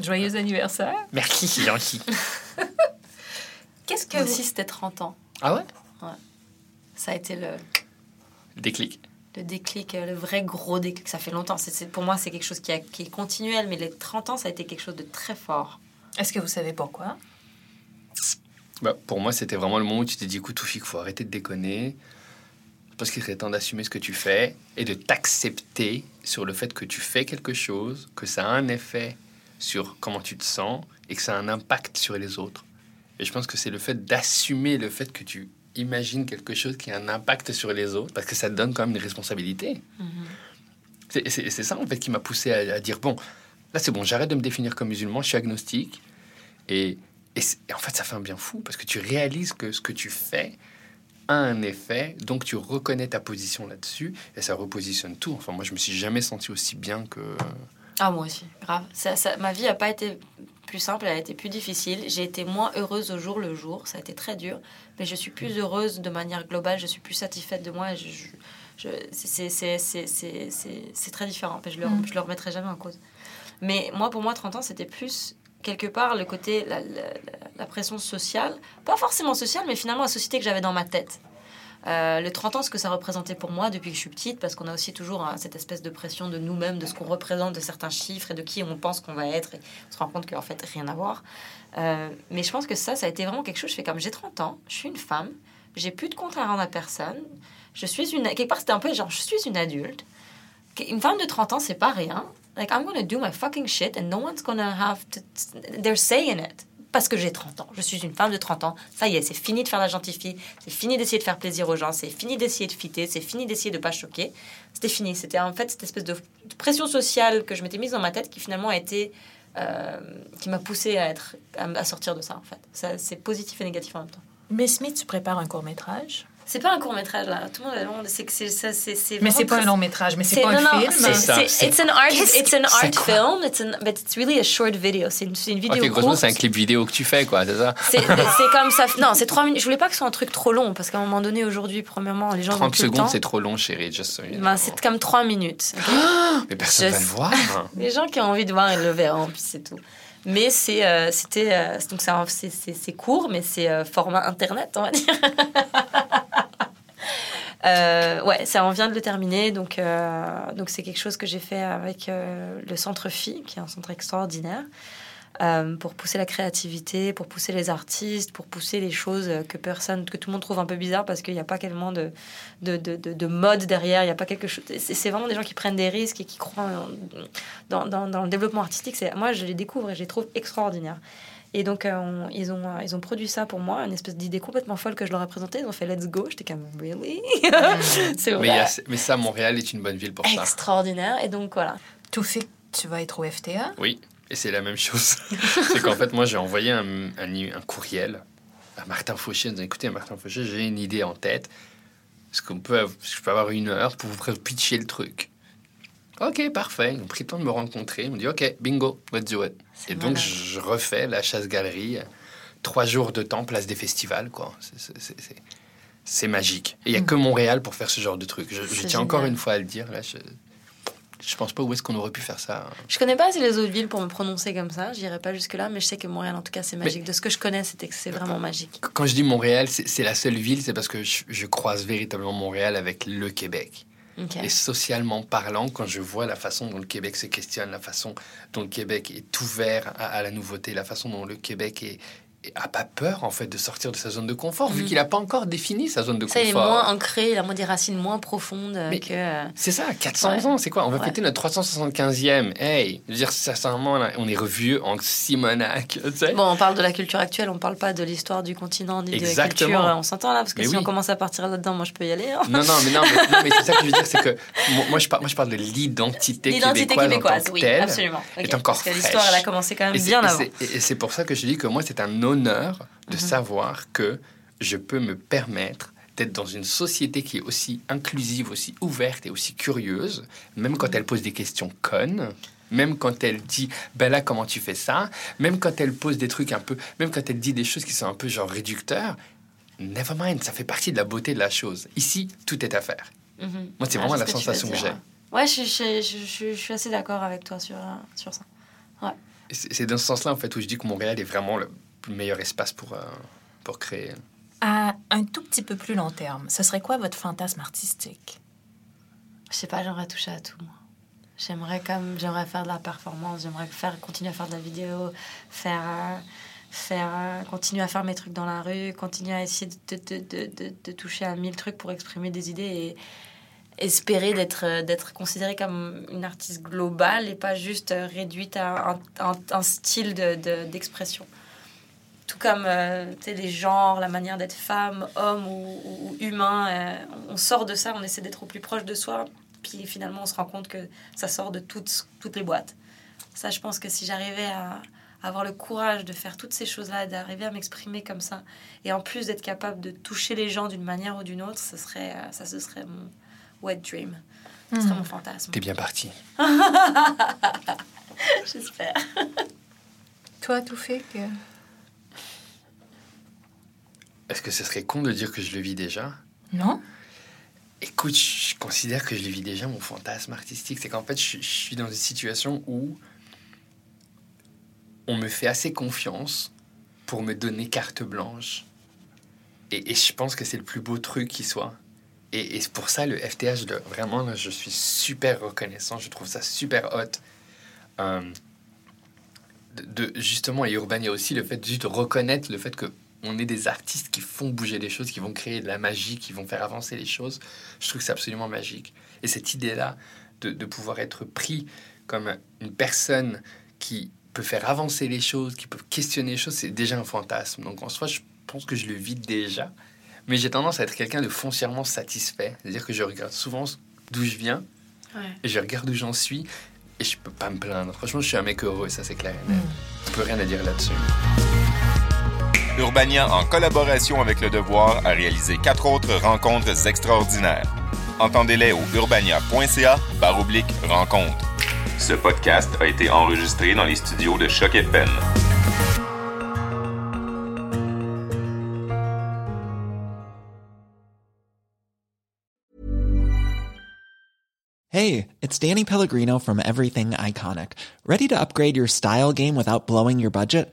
Joyeux anniversaire. Merci, c'est gentil. Qu'est-ce que Moi aussi, c'était 30 ans. Ah ouais? Ça a été le, Déclic. le déclic, euh, le vrai gros déclic. Ça fait longtemps. C'est- c'est- pour moi, c'est quelque chose qui, a- qui est continuel. Mais les 30 ans, ça a été quelque chose de très fort. Est-ce que vous savez pourquoi? Bah, pour moi, c'était vraiment le moment où tu t'es dit, écoute, Toufik, faut arrêter de déconner. Parce qu'il serait temps d'assumer ce que tu fais et de t'accepter sur le fait que tu fais quelque chose, que ça a un effet sur comment tu te sens et que ça a un impact sur les autres. Et je pense que c'est le fait d'assumer le fait que tu imagines quelque chose qui a un impact sur les autres, parce que ça te donne quand même une responsabilité. C'est- C'est ça, en fait, qui m'a poussé à, à dire, bon, là, c'est bon, j'arrête de me définir comme musulman, je suis agnostique. Et, et en fait, ça fait un bien fou, parce que tu réalises que ce que tu fais a un effet, donc tu reconnais ta position là-dessus, et ça repositionne tout. Enfin, moi, je me suis jamais senti aussi bien que Ah, moi aussi, grave. Ça, ça, ma vie n'a pas été plus simple, elle a été plus difficile. J'ai été moins heureuse au jour le jour, ça a été très dur, mais je suis plus heureuse de manière globale, je suis plus satisfaite de moi. Je, je- je- c'est- très différent, je le, Mm. je le remettrai jamais en cause. Mais moi, pour moi, 30 ans, c'était plus quelque part le côté, la, la- la- la pression sociale, pas forcément sociale, mais finalement la société que j'avais dans ma tête. Euh, le 30 ans, ce que ça représentait pour moi depuis que je suis petite, parce qu'on a aussi toujours hein, cette espèce de pression de nous-mêmes, de ce qu'on représente, de certains chiffres et de qui on pense qu'on va être. Et on se rend compte qu'en fait, rien à voir. Euh, mais je pense que ça, ça a été vraiment quelque chose. Je fais comme j'ai 30 ans, je suis une femme, j'ai plus de compte à rendre à personne. Je suis une. Quelque part, c'était un peu genre, je suis une adulte. Une femme de 30 ans, c'est pas rien. Like, I'm gonna do my fucking shit and no one's gonna have to. They're saying it. Parce que j'ai 30 ans. Je suis une femme de 30 ans. Ça y est, c'est fini de faire la gentille fille. C'est fini d'essayer de faire plaisir aux gens. C'est fini d'essayer de fitter. C'est fini d'essayer de pas choquer. C'était fini. C'était en fait cette espèce de pression sociale que je m'étais mise dans ma tête qui finalement a été. euh, qui m'a poussée à, être, à, sortir de ça, en fait. C'est positif et négatif en même temps. Miss Smith, tu prépares un court-métrage? C'est pas un court métrage là. Tout le monde, le monde c'est que c'est ça, c'est c'est. Mais vraiment c'est pas un long métrage, mais c'est c'est- pas non, un non, film. c'est- ça, c'est- c'est- It's an art, it's an c'est art film. It's an, but it's really a short video. C'est une, c'est une vidéo Ok, grosso c'est un clip vidéo que tu fais, quoi, c'est ça? C'est c'est comme ça. Non, c'est trois minutes. Je voulais pas que ce soit un truc trop long parce qu'à un moment donné, aujourd'hui, premièrement, les gens ont 30 plus le secondes, c'est trop long, chérie. Just so you know. Ben, c'est comme trois minutes. ok? Mais personne va le voir. Les gens qui ont envie de voir, ils le verront, puis c'est tout. Mais c'est euh, c'était euh, donc c'est court, mais c'est euh, format internet, on va dire. Ouais, ça on vient de le terminer, donc donc c'est quelque chose que j'ai fait avec le Centre Phi, qui est un centre extraordinaire, euh, pour pousser la créativité, pour pousser les artistes, pour pousser les choses que personne, que tout le monde trouve un peu bizarre parce qu'il n'y a pas tellement de de, de, de, de mode derrière, il n'y a pas quelque chose. C'est vraiment des gens qui prennent des risques et qui croient en- dans, dans, dans le développement artistique. C'est moi je les découvre et je les trouve extraordinaires. Et donc, euh, on- ils, ont, euh, ils ont produit ça pour moi, une espèce d'idée complètement folle que je leur ai présentée. Ils ont fait Let's Go. J'étais comme, really? c'est Mais, vrai. a- mais ça, Montréal est une bonne ville pour ça. Extraordinaire. Et donc, voilà. Tout fait, tu vas être au FTA. Oui, et c'est la même chose. c'est qu'en fait, moi, j'ai envoyé un, un, un courriel à Martin Fauché. en disant, Écoutez, Martin Fauché, j'ai une idée en tête. Est-ce qu'on peut, je peux avoir une heure pour vous pitcher le truc? Ok, parfait. Ils ont pris le temps de me rencontrer. Ils m'ont dit Ok, bingo, let's do it. Et donc, je refais la chasse-galerie. Trois jours de temps, place des festivals, quoi. C'est- magique. Et il n'y a que Montréal pour faire ce genre de truc. Je, tiens encore une fois à le dire. Là, je, je pense pas où est-ce qu'on aurait pu faire ça. Je connais pas assez les autres villes pour me prononcer comme ça. J'irai pas jusque-là, mais je sais que Montréal, en tout cas, c'est magique. De ce que je connais, c'était que c'est vraiment magique. Quand je dis Montréal, c'est c'est la seule ville, c'est parce que je, je croise véritablement Montréal avec le Québec. Et socialement parlant, quand je vois la façon dont le Québec se questionne, la façon dont le Québec est ouvert à, à la nouveauté, la façon dont le Québec est- a pas peur en fait de sortir de sa zone de confort, vu Mhm. qu'il n'a pas encore défini sa zone de Ça, il est confort. moins ancré, il a moins des racines moins profondes Mais- que. euh, C'est ça, 400 Ouais. ans, c'est quoi? On va Ouais. fêter notre 375e. Hey, je veux dire, sincèrement, là, on est revieux en Simonac, tu sais. Bon, on parle de la culture actuelle, on parle pas de l'histoire du continent ni de la Exactement. culture. euh, On s'entend là, parce que Mais si oui. on commence à partir là-dedans, moi je peux y aller. hein. Non, non, mais, non, mais, c'est ça que je veux dire, c'est que moi, je parle, moi, je parle de l'identité L'identité québécoise, en québécoise, tant que oui, telle. absolument. Ok, est encore Parce que l'histoire, elle a commencé quand même bien avant. Et c'est pour ça que je dis que moi, c'est un honneur de Mhm. savoir que je peux me permettre d'être dans une société qui est aussi inclusive, aussi ouverte et aussi curieuse, même Mhm. quand elle pose des questions connes, même quand elle dit ben là comment tu fais ça, même quand elle pose des trucs un peu, même quand elle dit des choses qui sont un peu genre réducteurs. Never mind, ça fait partie de la beauté de la chose. Ici, tout est à faire. Mhm. Moi, c'est Ouais, vraiment la que sensation que j'ai. Ouais, je, je, je, je- je suis assez d'accord avec toi sur, euh, sur ça. C'est dans ce sens-là, en fait, où je dis que Montréal est vraiment le meilleur espace pour, euh, pour créer. À un tout petit peu plus long terme, ce serait quoi votre fantasme artistique? Je sais pas, j'aimerais toucher à tout, moi. J'aimerais comme j'aimerais faire de la performance, j'aimerais faire continuer à faire de la vidéo, faire euh, faire euh, continuer à faire mes trucs dans la rue, continuer à essayer de, de, de, de, de toucher à mille trucs pour exprimer des idées et espérer d'être d'être considérée comme une artiste globale et pas juste réduite à un, un, un style de- de- d'expression. Tout comme euh, tu sais, les genres, la manière d'être femme, homme ou, ou- ou humain, euh, on sort de ça, on essaie d'être au plus proche de soi, puis finalement on se rend compte que ça sort de toutes, toutes les boîtes. Ça, je pense que si j'arrivais à, à avoir le courage de faire toutes ces choses-là, d'arriver à m'exprimer comme ça, et en plus d'être capable de toucher les gens d'une manière ou d'une autre, ce serait, euh, ça ce serait mon wet dream. Ce serait mon fantasme. T'es bien parti. J'espère. Toi, tout fait que. Est-ce que ce serait con de dire que je le vis déjà? Non? Écoute, je considère que je le vis déjà, mon fantasme artistique. C'est qu'en fait, je, je suis dans une situation où on me fait assez confiance pour me donner carte blanche. Et, et je pense que c'est le plus beau truc qui soit. Et, et c'est pour ça, le FTH, de, vraiment, là, je suis super reconnaissant. Je trouve ça super hot. Euh, de, de- justement, et Urbania aussi, le fait juste de reconnaître le fait que on est des artistes qui font bouger les choses, qui vont créer de la magie, qui vont faire avancer les choses. Je trouve que c'est absolument magique. Et cette idée-là de, de pouvoir être pris comme une personne qui peut faire avancer les choses, qui peut questionner les choses, c'est déjà un fantasme. Donc en soi, je pense que je le vis déjà. Mais j'ai tendance à être quelqu'un de foncièrement satisfait. C'est-à-dire que je regarde souvent d'où je viens, et je regarde où j'en suis, et je peux pas me plaindre. Franchement, je suis un mec heureux, ça c'est clair. net. Je peux rien à dire là-dessus. Urbania, en collaboration avec Le Devoir, a réalisé quatre autres rencontres extraordinaires. Entendez-les au urbania.ca oblique rencontre. Ce podcast a été enregistré dans les studios de Choc FM. Hey, it's Danny Pellegrino from Everything Iconic. Ready to upgrade your style game without blowing your budget?